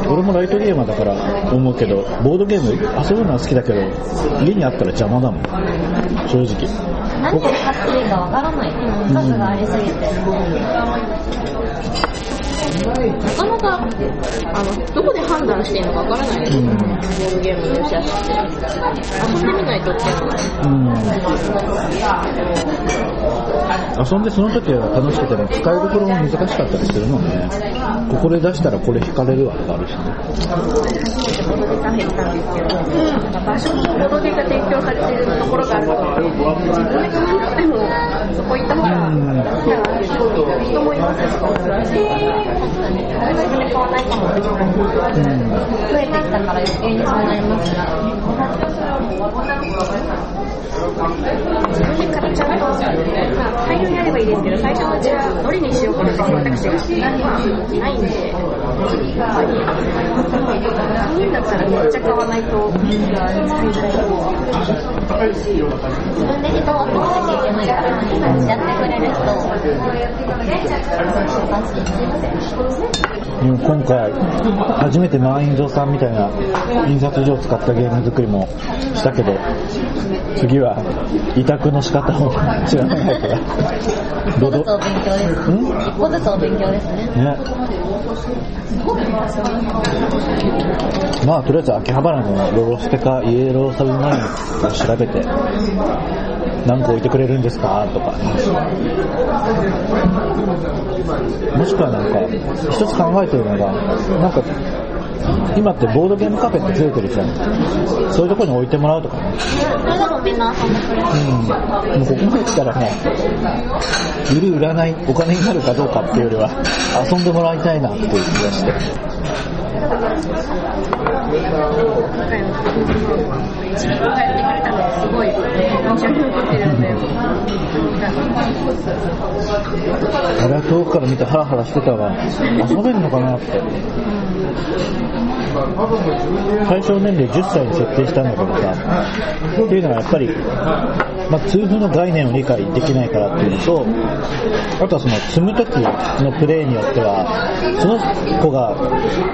俺もライトゲーマーだから思うけど、ボードゲーム遊ぶのは好きだけど、家にあったら邪魔だもん。正直。何を買っていいかわからない。数がありすぎて。なかなか、あの、どこで判断していいのかわからないですよ、ボードゲームの良し悪しって。遊んでみないとっていうのは。うん。遊んでその時は楽しくても使いどころも難しかったりするもんね。ここで出したらこれ引かれるわとかあるしね。ボドゲカフェ行ったん。ですけど、場所もボドゲが提供されてるところがあると、自分で買、った方が、人もいますし、確かに。自分で買わないかも。増えてきたから余計にそうなりますね。自分で買っちゃうと、大にあればいいですけど、最初のうちはどれにしようかなって選択肢が、ないんで、そうい、うんだったらめっちゃ買わないと、自分で人を集めなきゃいけないから、やってくれる人を探して。うん今回、初めて満員蔵さんみたいな印刷所を使ったゲーム作りもしたけど、次は委託の仕方を知らないから。一個ずつお勉強です。ん一個ずつお勉強ですね。ね。まあ、とりあえず秋葉原のロロステかイエローサブマリンを調べて、何個置いてくれるんですか？とか。もしくはなんか、一つ考えてるのが、なんか、今ってボードゲームカフェって増えてるじゃん。そういうところに置いてもらうとかね。うん。もうここまで来たらね、売る売らないお金になるかどうかっていうよりは、遊んでもらいたいなっていう気がして。今回の一日がやってくれたのがすごい印象に残ってるので、あれは遠くから見てハラハラしてたわ。遊べるのかなって。対象年齢10歳に設定したんだけどさ、っていうのはやっぱり、まあ、痛風の概念を理解できないからっていうのと、あとはその積む時のプレイによっては、その子が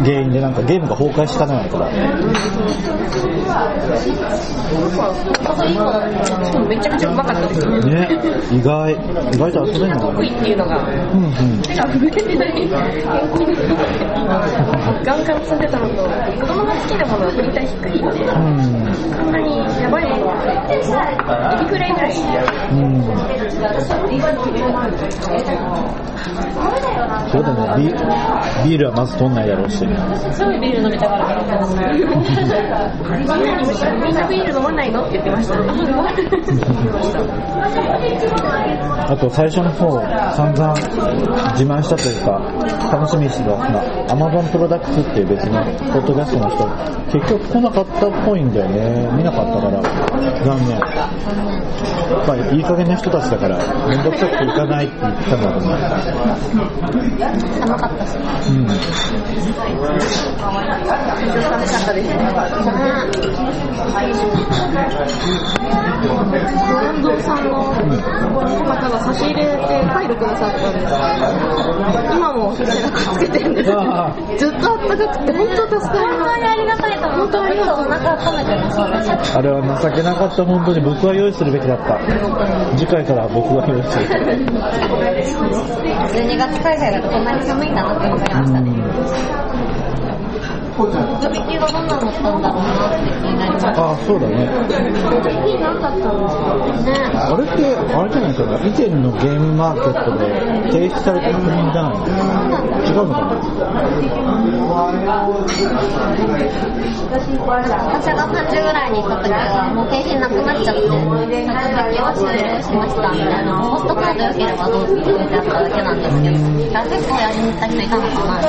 原因でなんかゲームが崩壊しかねないから、しかもめちゃくちゃうまかったですね。ね、意外、意外と遊べるのか得意っていうのが、うんうん。溢れてないガンガン積んでたのと、子供が好きなものは振り体低いんで、うん。そんなにやばいエビフライぐらい。うん。そうだね。ビ、ビールはまず取んないだろうし。すごいビール飲みたがるから。みんなみんなビール飲まないのって言ってました。あと最初の方、散々自慢したというか、楽しみにしてた、アマゾンプロダクツっていう別のポッドキャストの人、結局来なかったっぽいんだよね。見なかったから、残念。まあ、いい加減な人たちだから、めんどくさくて行かないって言ってたんだと思う。寒かったし。うん。寒かったですね。近藤さんの方が差し入れて貝入くださったんです今も背中つけてるんですけどあずっとあったかくて本当助かり本当にありがたいと思った。本当にお腹温めてます、私。あれは情けなかった、本当に僕は用意するべきだった。次回から僕が用意する。12月開催だとこんなに寒いんだなって思いましたね。こちゃん飛び級はどんなの乗ったんだろうなって気になりました。ああ、そうだね。いいなかったんですね。あれって、あれじゃないかな、以前のゲームマーケットで提出された作品じゃないの違うのかな私が30ぐらいに行った時はもう景品なくなっちゃって、作品は終了しましたみたいな、ホストカード良ければどうぞって置いてあっただけなんですけど、結構やりに行った人いたのかな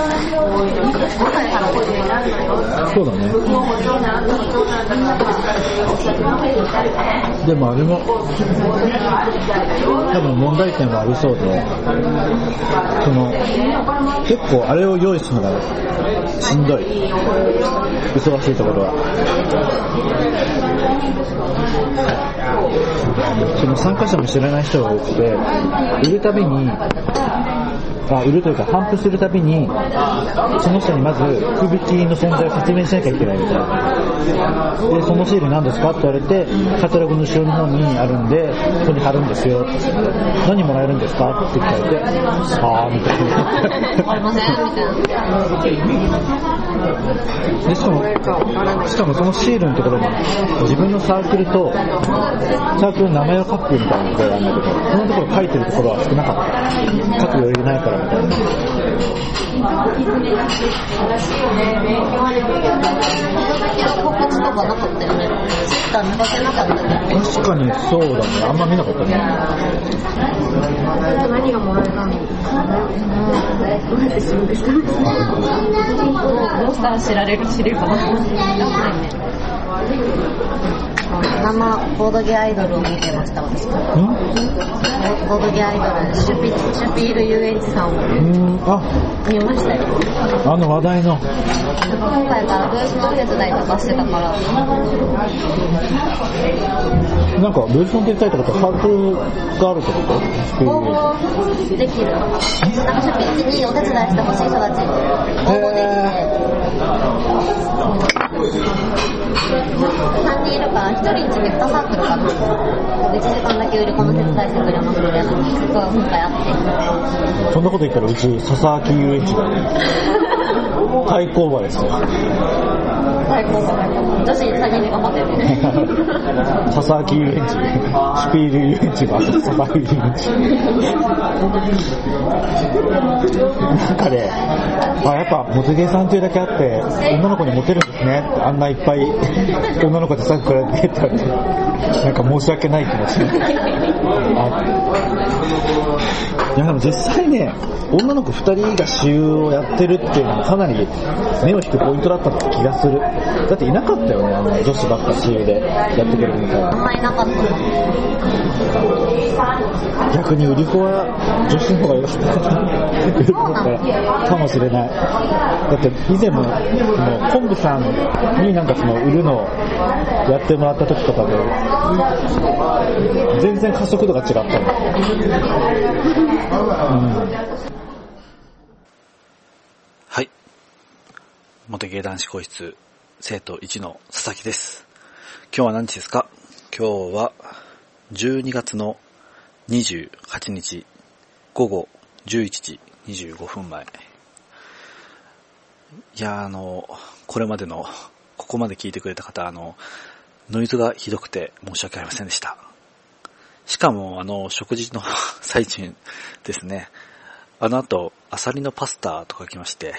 そうだね。でもあれも、多分問題点はありそうで、その、結構あれを用意するのがしんどい。忙しいところは。その参加者も知らない人が多くて、売るたびに、あ売るというか、頒布するたびに、その人にまず、福引きの存在を説明しなきゃいけないみたいな。で、そのシール何ですかって言われて、カタログの後ろの方にあるんで、ここに貼るんですよ。何もらえるんですか？って聞かれて、あーみたいな。ありませんみたいな。で、しかも、しかもそのシールのところに、自分のサークルと、サークルの名前を書くみたいなところがあるんだけど、そのところ書いてるところは少なかった。書く余裕ないから確かにそうだね。あんま見なかったね。何がもらえたんですかねどうやって知るんですかねどうしたら知られる、知れるかな。生ボードゲアイドルを見てました、私。ん？ボードゲアイドル、シュピシュピール遊園地さんを見ましたよ。あの話題の。今回からブースのお手伝いとかしてたから、なんか、ブースの手伝いとかってサークルがあるってこと？応募できる。なんかシュピにお手伝いしてほしい人たち、応募できて、3人いるから、1人1で2サークルかな。1時間だけ売り込む手伝いしてくれますのが今回あって。そんなこと言ったらうち、笹秋遊園地だね。対抗馬ですよ。最高か女子3人で頑張ってるね。笹秋遊園地、シュピール遊園地が笹秋遊園地。なんかね、あ、やっぱモテゲーさんというだけあって、女の子にモテるんですねって、あんないっぱい女の子でさっきから出てたって、なんか申し訳ない気持ちいやでも実際ね、女の子2人が主遊をやってるっていうのもかなり目を引くポイントだった気がする。だっていなかったよね、あの女子ばっか主遊でやってくれるみたいな。あんまりなかったの。逆に売り子は女子の方がよろしくないかもしれない。だって以前も、もう昆布さんになんかその売るのをやってもらった時とかで、全然加速度が違ったの。うんはい。モテ芸男子更室生徒1の佐々木です。今日は何日ですか？今日は12月の28日午後11時25分前。いやあの、これまでの、ここまで聞いてくれた方、あの、ノイズがひどくて申し訳ありませんでした。しかも、あの、食事の最中ですね。あの後、アサリのパスタとか来まして、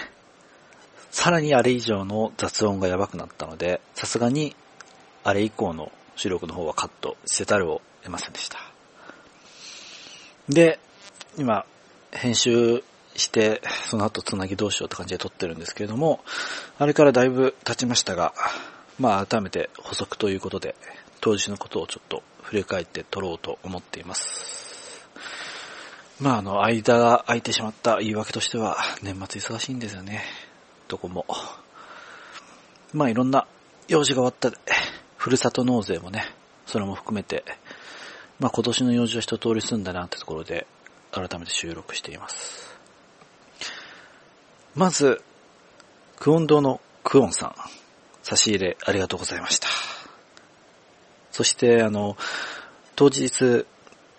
さらにあれ以上の雑音がやばくなったので、さすがに、あれ以降の収録の方はカットせざるを得ませんでした。で、今、編集して、その後つなぎどうしようって感じで撮ってるんですけれども、あれからだいぶ経ちましたが、まあ改めて補足ということで、当時のことをちょっと振り返って撮ろうと思っています。まああの、間が空いてしまった言い訳としては、年末忙しいんですよね。どこも。まあいろんな用事が終わったで、ふるさと納税もね、それも含めて、まあ今年の用事は一通り済んだなってところで、改めて収録しています。まず、クオン堂のクオンさん、差し入れありがとうございました。そして、あの、当日、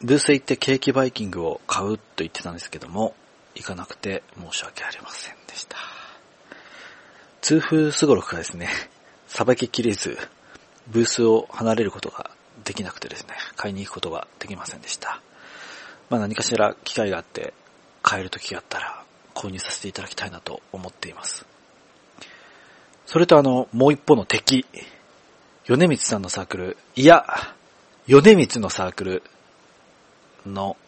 ブースへ行ってケーキバイキングを買うと言ってたんですけども、行かなくて申し訳ありませんでした。痛風すごろくがですね、さばききれず、ブースを離れることができなくてですね、買いに行くことができませんでした。まあ何かしら機会があって、買える時があったら購入させていただきたいなと思っています。それとあの、もう一方の敵、米光さんのサークル、いや、米光のサークルの、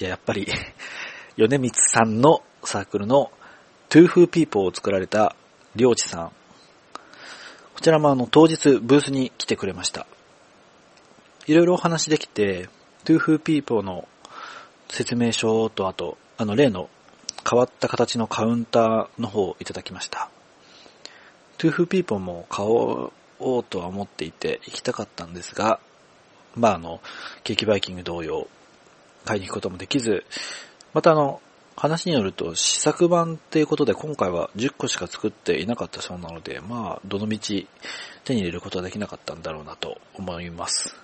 いや、やっぱり、米光さんのサークルの、トゥーフーピーポーを作られた、りょうちさん。こちらもあの、当日ブースに来てくれました。いろいろお話できて、トゥーフーピーポーの説明書と、あと、あの、例の変わった形のカウンターの方をいただきました。トゥーフーピーポーも買おうとは思っていて行きたかったんですが、まああの、ケーキバイキング同様、買いに行くこともできず、またあの、話によると試作版っていうことで今回は10個しか作っていなかったそうなので、まあ、どの道手に入れることはできなかったんだろうなと思います。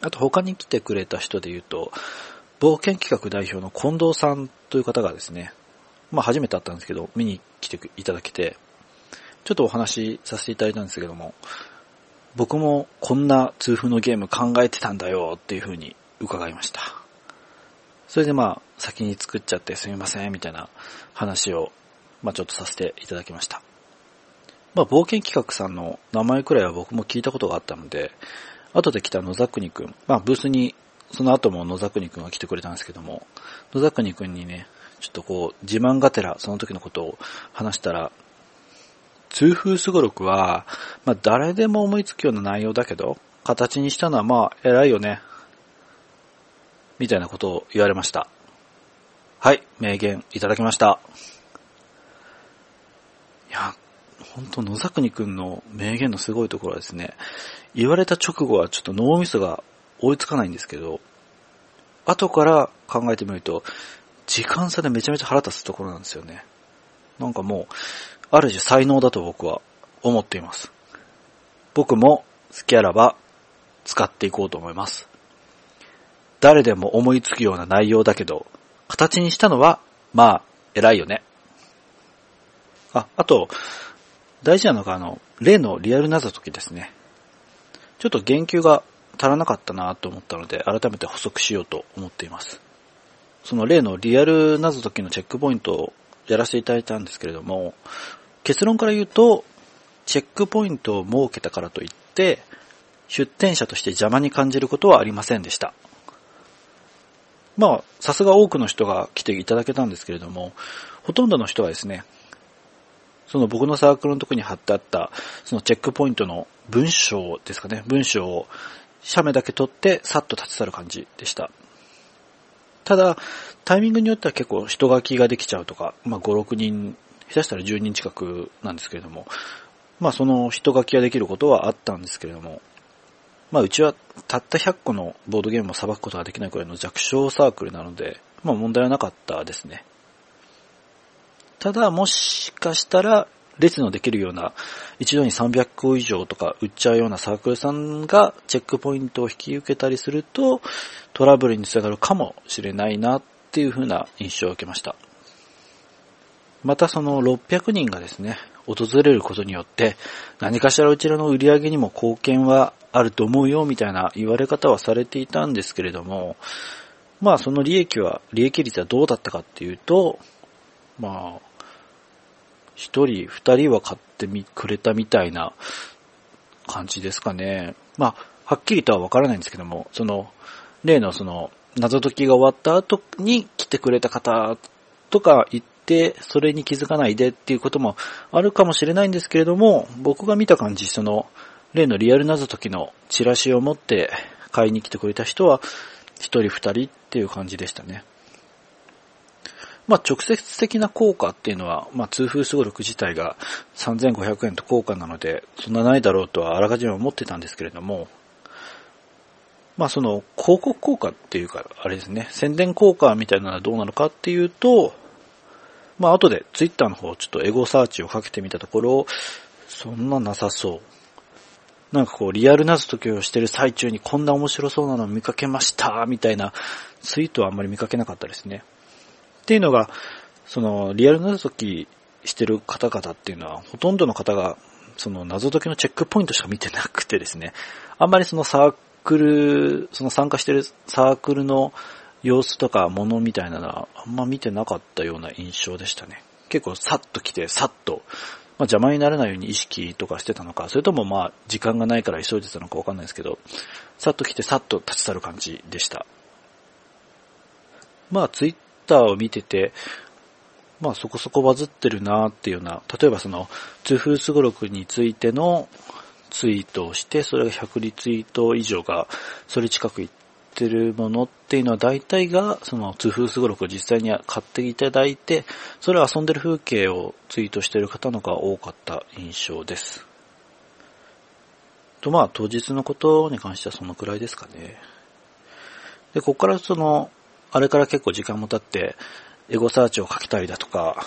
あと他に来てくれた人で言うと、冒険企画代表の近藤さんという方がですね、まあ初めて会ったんですけど、見に来ていただけて、ちょっとお話しさせていただいたんですけども、僕もこんな痛風のゲーム考えてたんだよっていう風に伺いました。それでまあ先に作っちゃってすみませんみたいな話を、まあちょっとさせていただきました。まあ冒険企画さんの名前くらいは僕も聞いたことがあったので、後で来た野沢国くん、まあブースにその後も野沢国くんが来てくれたんですけども、野沢国くんにね、ちょっとこう自慢がてらその時のことを話したら、痛風すごろくは、まあ誰でも思いつくような内容だけど、形にしたのはまあ偉いよね。みたいなことを言われました。はい、名言いただきました。いや、本当野沢国くんの名言のすごいところはですね、言われた直後はちょっと脳みそが追いつかないんですけど、後から考えてみると、時間差でめちゃめちゃ腹立つところなんですよね。なんかもう、ある種才能だと僕は思っています。僕も好きあらば使っていこうと思います。誰でも思いつくような内容だけど、形にしたのは、まあ、偉いよね。あ、あと、大事なのがあの、例のリアル謎解きですね。ちょっと言及が足らなかったなと思ったので、改めて補足しようと思っています。その例のリアル謎解きのチェックポイントをやらせていただいたんですけれども、結論から言うと、チェックポイントを設けたからといって、出店者として邪魔に感じることはありませんでした。まあ、さすが多くの人が来ていただけたんですけれども、ほとんどの人はですね、その僕のサークルのとこに貼ってあった、そのチェックポイントの文章ですかね、文章を写メだけ取ってさっと立ち去る感じでした。ただ、タイミングによっては結構人書きができちゃうとか、まあ5、6人、下手したら10人近くなんですけれども、まあその人書きができることはあったんですけれども、まあうちはたった100個のボードゲームをさばくことができないくらいの弱小サークルなので、まあ問題はなかったですね。ただ、もしかしたら、列のできるような、一度に300個以上とか売っちゃうようなサークルさんがチェックポイントを引き受けたりすると、トラブルにつながるかもしれないなっていう風な印象を受けました。またその600人がですね、訪れることによって、何かしらうちらの売り上げにも貢献はあると思うよみたいな言われ方はされていたんですけれども、まあその利益は、利益率はどうだったかっていうと、まあ、一人、二人は買ってみ、くれたみたいな感じですかね。まあ、はっきりとはわからないんですけども、その、例のその、謎解きが終わった後に来てくれた方とか言って、それに気づかないでっていうこともあるかもしれないんですけれども、僕が見た感じ、その、例のリアル謎解きのチラシを持って買いに来てくれた人は、一人二人っていう感じでしたね。まあ、直接的な効果っていうのは、まあ、通風すごろく自体が3500円と高価なので、そんなないだろうとはあらかじめ思ってたんですけれども、まあ、その広告効果っていうか、あれですね、宣伝効果みたいなのはどうなのかっていうと、まあ、後でツイッターの方ちょっとエゴサーチをかけてみたところ、そんななさそう。なんかこう、リアル謎解きをしてる最中にこんな面白そうなのを見かけましたみたいなツイートはあんまり見かけなかったですね。っていうのが、その、リアル謎解きしてる方々っていうのは、ほとんどの方が、その謎解きのチェックポイントしか見てなくてですね、あんまりそのサークル、その参加してるサークルの様子とかものみたいなのは、あんま見てなかったような印象でしたね。結構さっと来て、さっと、まあ邪魔にならないように意識とかしてたのか、それともまあ時間がないから急いでたのかわかんないですけど、さっと来てさっと立ち去る感じでした。まあツイッターを見てて、まあそこそこバズってるなーっていうような、例えばその、通風すごろくについてのツイートをして、それが100リツイート以上が、それ近くいってるものっていうのは大体が、その通風すごろくを実際に買っていただいて、それを遊んでる風景をツイートしてる方のが多かった印象です。とまあ当日のことに関してはそのくらいですかね。で、ここからその、あれから結構時間も経って、エゴサーチをかけたりだとか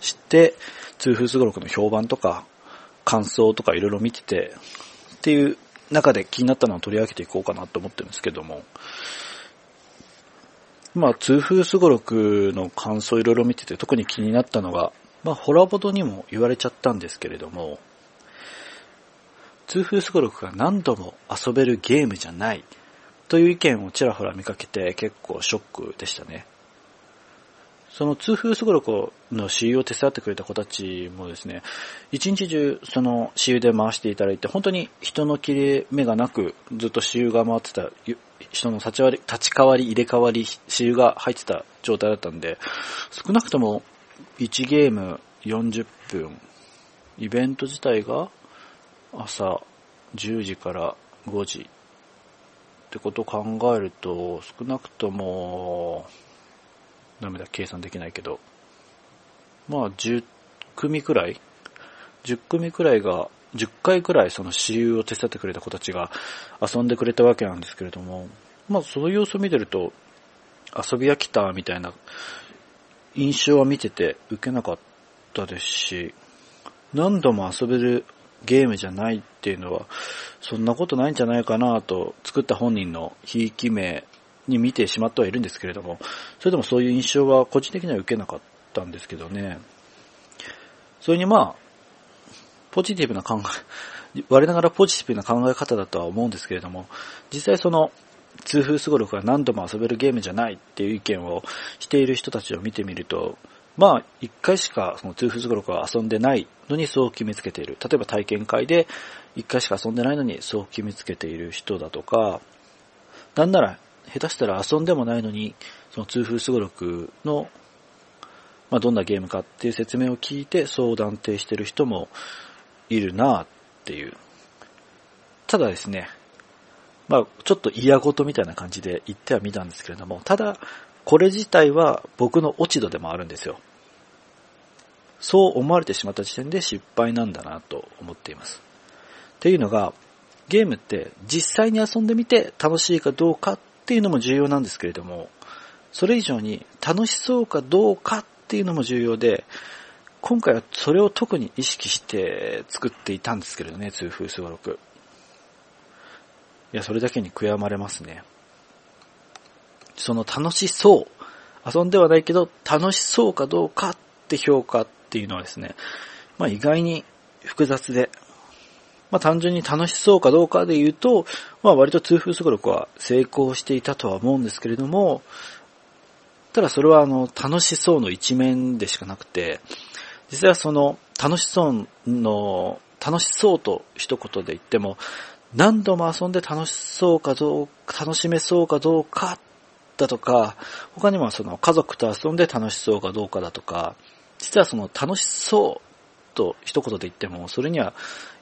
して、通風すごろくの評判とか、感想とかいろいろ見てて、っていう中で気になったのを取り上げていこうかなと思ってるんですけども、まあ、通風すごろくの感想いろいろ見てて特に気になったのが、まあ、ホラボドにも言われちゃったんですけれども、通風すごろくが何度も遊べるゲームじゃないという意見をちらほら見かけて結構ショックでしたね。その通風すごろくの私有を手伝ってくれた子たちもですね、一日中その私有で回していただいて、本当に人の切れ目がなくずっと私有が回ってた、人の立ち割り、立ち替わり、入れ替わり、私有が入ってた状態だったんで、少なくとも1ゲーム40分、イベント自体が朝10時から5時ってことを考えると、少なくとも、ダメだ、計算できないけど。まあ、10組くらい ?10 組くらいが、10回くらいその私有を手伝ってくれた子たちが遊んでくれたわけなんですけれども、まあ、その様子を見てると、遊び飽きたみたいな印象は見てて受けなかったですし、何度も遊べるゲームじゃないっていうのは、そんなことないんじゃないかなと、作った本人のひいき目に見てしまってはいるんですけれども、それでもそういう印象は個人的には受けなかったんですけどね。それにまあ、ポジティブな考え、我ながらポジティブな考え方だとは思うんですけれども、実際その、通風すごろくが何度も遊べるゲームじゃないっていう意見をしている人たちを見てみると、まあ、一回しかその通風すごろくは遊んでないのにそう決めつけている。例えば体験会で一回しか遊んでないのにそう決めつけている人だとか、なんなら下手したら遊んでもないのに、その通風すごろくの、まあ、どんなゲームかっていう説明を聞いてそう断定してる人もいるなっていう。ただですね、まあ、ちょっと嫌事みたいな感じで言ってはみたんですけれども、ただ、これ自体は僕の落ち度でもあるんですよ。そう思われてしまった時点で失敗なんだなと思っています。っていうのが、ゲームって実際に遊んでみて楽しいかどうかっっていうのも重要なんですけれども、それ以上に楽しそうかどうかっていうのも重要で、今回はそれを特に意識して作っていたんですけれどね、通風すごろく。いや、それだけに悔やまれますね。その楽しそう、遊んではないけど楽しそうかどうかって評価っていうのはですね、まあ意外に複雑で、まあ単純に楽しそうかどうかで言うと、まあ割と通風すごろくは成功していたとは思うんですけれども、ただそれはあの楽しそうの一面でしかなくて、実はその楽しそうの楽しそうと一言で言っても、何度も遊んで楽しそうかどうか、楽しめそうかどうかだとか、他にもその家族と遊んで楽しそうかどうかだとか、実はその楽しそうと一言で言っても、それには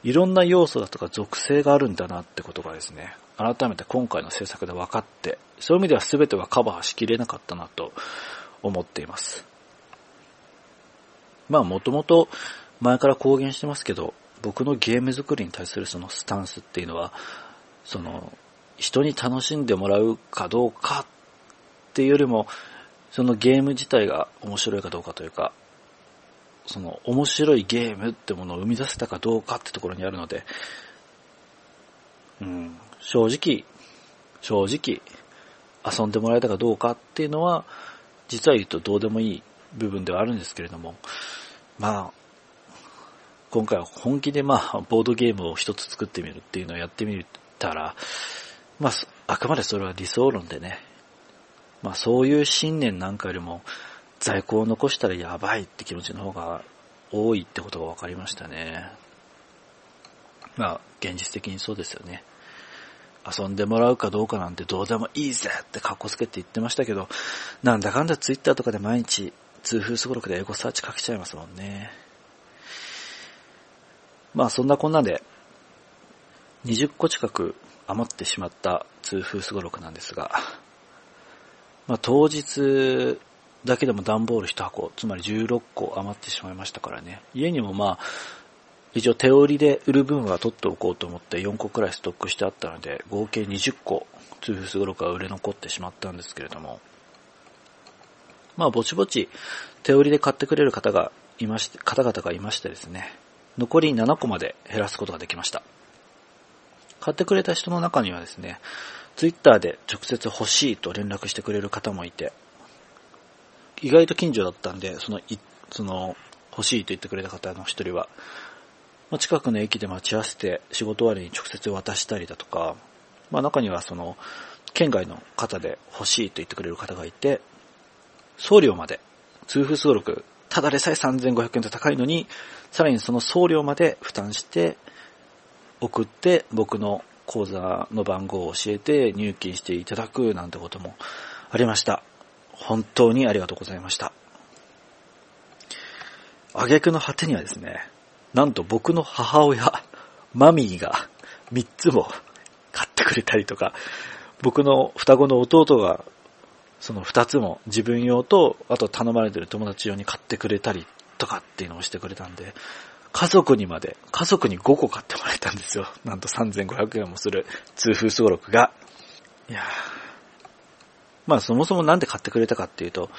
いろんな要素だとか属性があるんだなってことがですね、改めて今回の制作で分かって、そういう意味では全てはカバーしきれなかったなと思っています。まあもともと前から公言してますけど、僕のゲーム作りに対するそのスタンスっていうのは、その人に楽しんでもらうかどうかっていうよりも、そのゲーム自体が面白いかどうかというか、その面白いゲームってものを生み出せたかどうかってところにあるので、うん、正直、正直、遊んでもらえたかどうかっていうのは、実は言うとどうでもいい部分ではあるんですけれども、まあ、今回は本気でまあ、ボードゲームを一つ作ってみるっていうのをやってみたら、まあ、あくまでそれは理想論でね、まあそういう信念なんかよりも、在庫を残したらやばいって気持ちの方が多いってことが分かりましたね。まあ、現実的にそうですよね。遊んでもらうかどうかなんてどうでもいいぜって格好つけて言ってましたけど、なんだかんだツイッターとかで毎日痛風すごろくでエゴサーチかけちゃいますもんね。まあそんなこんなで、20個近く余ってしまった痛風すごろくなんですが、まあ当日だけでも段ボール1箱、つまり16個余ってしまいましたからね。家にもまあ、一応手織りで売る分は取っておこうと思って4個くらいストックしてあったので、合計20個、ツーフスゴロクは売れ残ってしまったんですけれども、まあぼちぼち手織りで買ってくれる方がいまして、方々がいましてですね、残り7個まで減らすことができました。買ってくれた人の中にはですね、ツイッターで直接欲しいと連絡してくれる方もいて、意外と近所だったんで、その、い、その、欲しいと言ってくれた方の一人は、まあ、近くの駅で待ち合わせて仕事終わりに直接渡したりだとか、まあ中にはその、県外の方で欲しいと言ってくれる方がいて、送料まで、通風登録、ただでさえ3500円と高いのに、さらにその送料まで負担して、送って僕の口座の番号を教えて入金していただくなんてこともありました。本当にありがとうございました。挙句の果てにはですね、なんと僕の母親、マミーが3つも買ってくれたりとか、僕の双子の弟がその2つも自分用と、あと頼まれてる友達用に買ってくれたりとかっていうのをしてくれたんで、家族にまで、家族に5個買ってもらえたんですよ。なんと3500円もする通風すごろくが。いやーまあそもそもなんで買ってくれたかっていうと、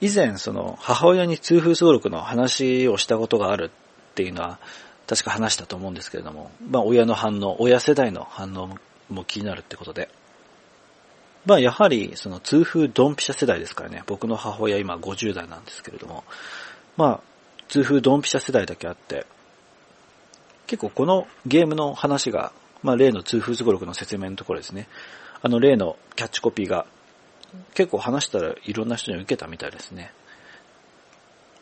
以前その母親に通風すごろくの話をしたことがあるっていうのは確か話したと思うんですけれども、まあ親の反応、親世代の反応も気になるってことで。まあやはりその通風ドンピシャ世代ですからね、僕の母親今50代なんですけれども、まあ通風ドンピシャ世代だけあって、結構このゲームの話が、まあ例の通風すごろくの説明のところですね、あの例のキャッチコピーが結構話したらいろんな人に受けたみたいですね。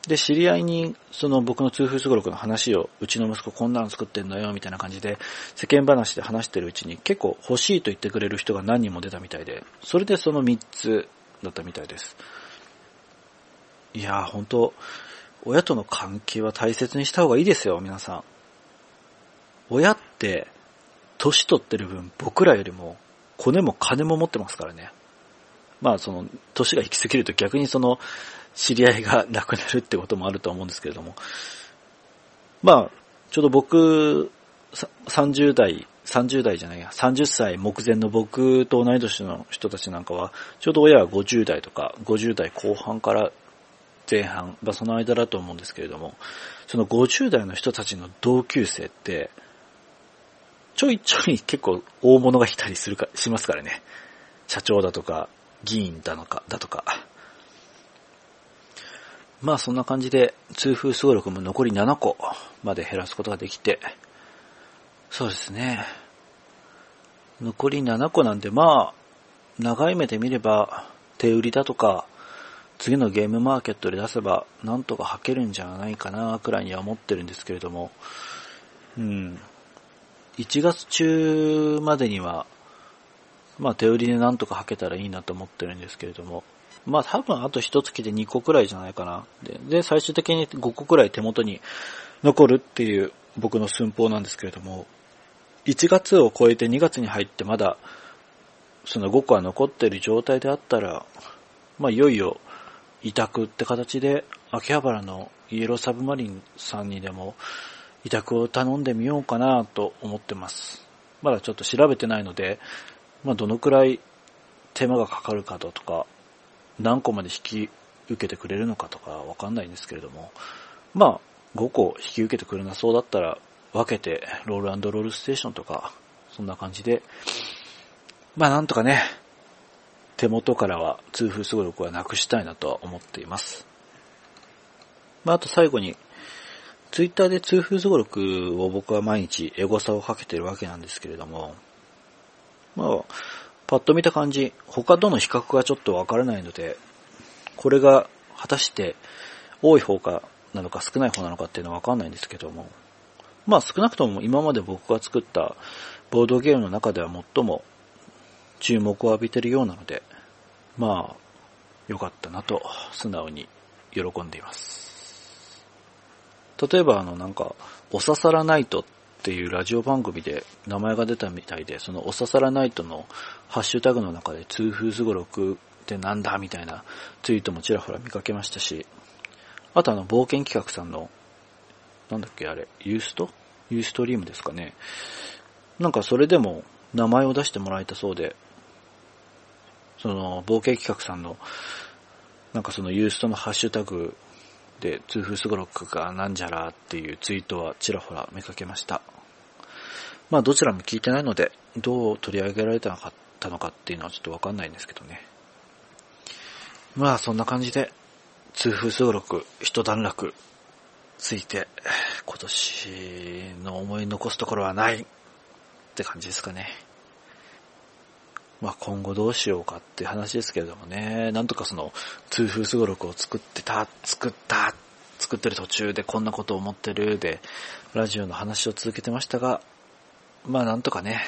で、知り合いに、その僕の通風すごろくの話を、うちの息子こんなの作ってんだよ、みたいな感じで、世間話で話してるうちに結構欲しいと言ってくれる人が何人も出たみたいで、それでその3つだったみたいです。いやー、本当親との関係は大切にした方がいいですよ、皆さん。親って、年取ってる分、僕らよりも、コネも金も持ってますからね。まあその、年が行き過ぎると逆にその、知り合いが亡くなるってこともあると思うんですけれども。まあ、ちょうど僕、30代、30代じゃないや、30歳目前の僕と同い年の人たちなんかは、ちょうど親は50代とか、50代後半から前半、まあその間だと思うんですけれども、その50代の人たちの同級生って、ちょいちょい結構大物がいたりするか、しますからね。社長だとか、議員だのか、だとか。まあそんな感じで、通風すごろくも残り7個まで減らすことができて、そうですね。残り7個なんで、まあ、長い目で見れば、手売りだとか、次のゲームマーケットで出せば、なんとか履けるんじゃないかな、くらいには思ってるんですけれども、うん。1月中までには、まあ手売りでなんとか履けたらいいなと思ってるんですけれども、まあ多分あと1月で2個くらいじゃないかな。で、で最終的に5個くらい手元に残るっていう僕の寸法なんですけれども、1月を超えて2月に入ってまだその5個は残ってる状態であったら、まあいよいよ委託って形で秋葉原のイエローサブマリンさんにでも委託を頼んでみようかなと思ってます。まだちょっと調べてないので、まあどのくらい手間がかかるかとか、何個まで引き受けてくれるのかとかわかんないんですけれども、まあ5個引き受けてくれなそうだったら分けてロールロールステーションとか、そんな感じで、まあなんとかね、手元からは通風すご力はなくしたいなとは思っています。まああと最後に、ツイッターで通風すご力を僕は毎日エゴサをかけてるわけなんですけれども、まあ、パッと見た感じ、他との比較がちょっとわからないので、これが果たして多い方かなのか少ない方なのかっていうのはわかんないんですけども、まあ少なくとも今まで僕が作ったボードゲームの中では最も注目を浴びてるようなので、まあ、良かったなと素直に喜んでいます。例えばあのなんか、おささらナイトっっていうラジオ番組で名前が出たみたいで、そのおささらナイトのハッシュタグの中で痛風すごろくってなんだみたいなツイートもちらほら見かけましたし、あとあの冒険企画さんの、なんだっけあれ、ユースト？ユーストリームですかね。なんかそれでも名前を出してもらえたそうで、その冒険企画さんの、なんかそのユーストのハッシュタグで、痛風すごろくがなんじゃらっていうツイートはちらほら見かけました。まあどちらも聞いてないので、どう取り上げられたのかったのかっていうのはちょっとわかんないんですけどね。まあそんな感じで、痛風すごろく一段落ついて、今年の思い残すところはないって感じですかね。まあ今後どうしようかっていう話ですけれどもね、なんとかその、痛風すごろくを作ってた、作った、作ってる途中でこんなことを思ってるで、ラジオの話を続けてましたが、まあなんとかね、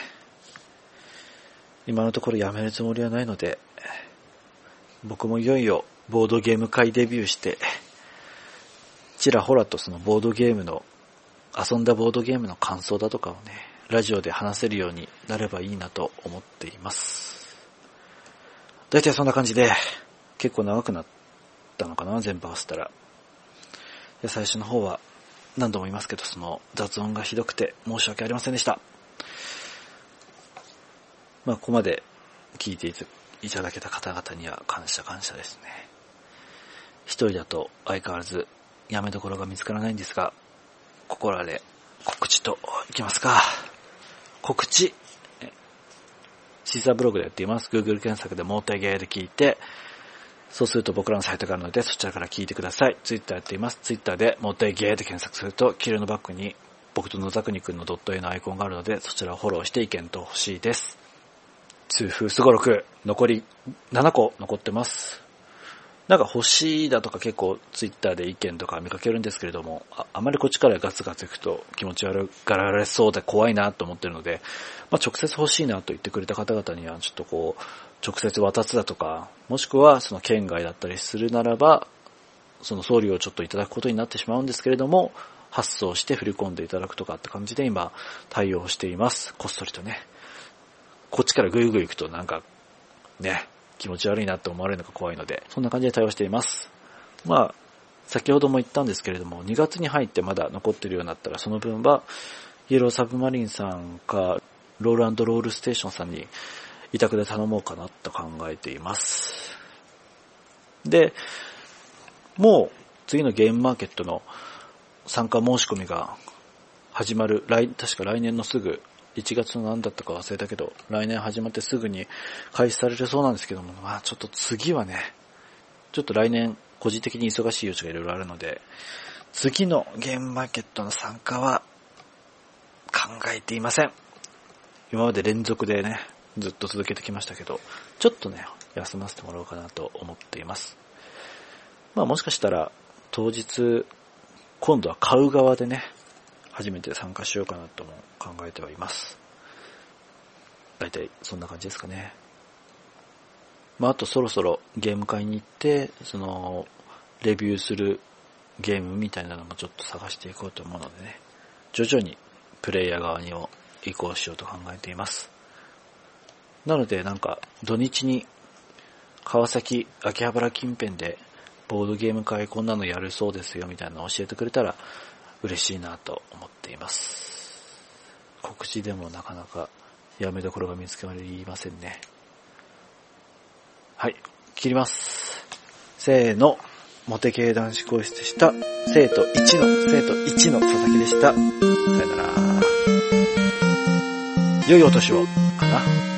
今のところやめるつもりはないので、僕もいよいよボードゲーム界デビューして、ちらほらとそのボードゲームの、遊んだボードゲームの感想だとかをね、ラジオで話せるようになればいいなと思っています。だいたいそんな感じで、結構長くなったのかな、全部合わせたら。で最初の方は何度も言いますけど、その雑音がひどくて申し訳ありませんでした。まあ、ここまで聞いていただけた方々には感謝感謝ですね。一人だと相変わらずやめどころが見つからないんですが、ここらで告知といきますか。告知。シーサーブログでやっています。Google 検索でモーテゲーで聞いて、そうすると僕らのサイトがあるので、そちらから聞いてください。Twitter やっています。Twitter でモーテゲーで検索すると、黄色のバッグに僕と野沢国くんのドット絵のアイコンがあるので、そちらをフォローして意見と欲しいです。痛風すごろく、残り7個残ってます。なんか欲しいだとか結構ツイッターで意見とか見かけるんですけれども、ああまりこっちからガツガツいくと気持ち悪がられそうで怖いなと思ってるので、まあ、直接欲しいなと言ってくれた方々にはちょっとこう、直接渡すだとか、もしくはその県外だったりするならば、その送料をちょっといただくことになってしまうんですけれども、発送して振り込んでいただくとかって感じで今対応しています。こっそりとね。こっちからグイグイ行くとなんか、ね、気持ち悪いなって思われるのが怖いので、そんな感じで対応しています。まあ、先ほども言ったんですけれども、2月に入ってまだ残ってるようになったら、その分は、イエローサブマリンさんか、ロールロールステーションさんに委託で頼もうかなと考えています。で、もう次のゲームマーケットの参加申し込みが始まる、来、確か来年のすぐ、1月の何だったか忘れたけど、来年始まってすぐに開始されるそうなんですけども、まあちょっと次はね、ちょっと来年個人的に忙しい余地がいろいろあるので、次のゲームマーケットの参加は考えていません。今まで連続でね、ずっと続けてきましたけど、ちょっとね、休ませてもらおうかなと思っています。まあもしかしたら当日、今度は買う側でね、初めて参加しようかなとも考えてはいます。大体そんな感じですかね。まあ、あとそろそろゲーム会に行って、その、レビューするゲームみたいなのもちょっと探していこうと思うのでね、徐々にプレイヤー側にも移行しようと考えています。なのでなんか土日に川崎、秋葉原近辺でボードゲーム会こんなのやるそうですよみたいなのを教えてくれたら嬉しいなと思っています。告知でもなかなかやめどころが見つけられませんね。はい、切ります。せーの、モテ系男子更室でした。生徒1の、生徒1の佐々木でした。さよなら。良いお年を、かな。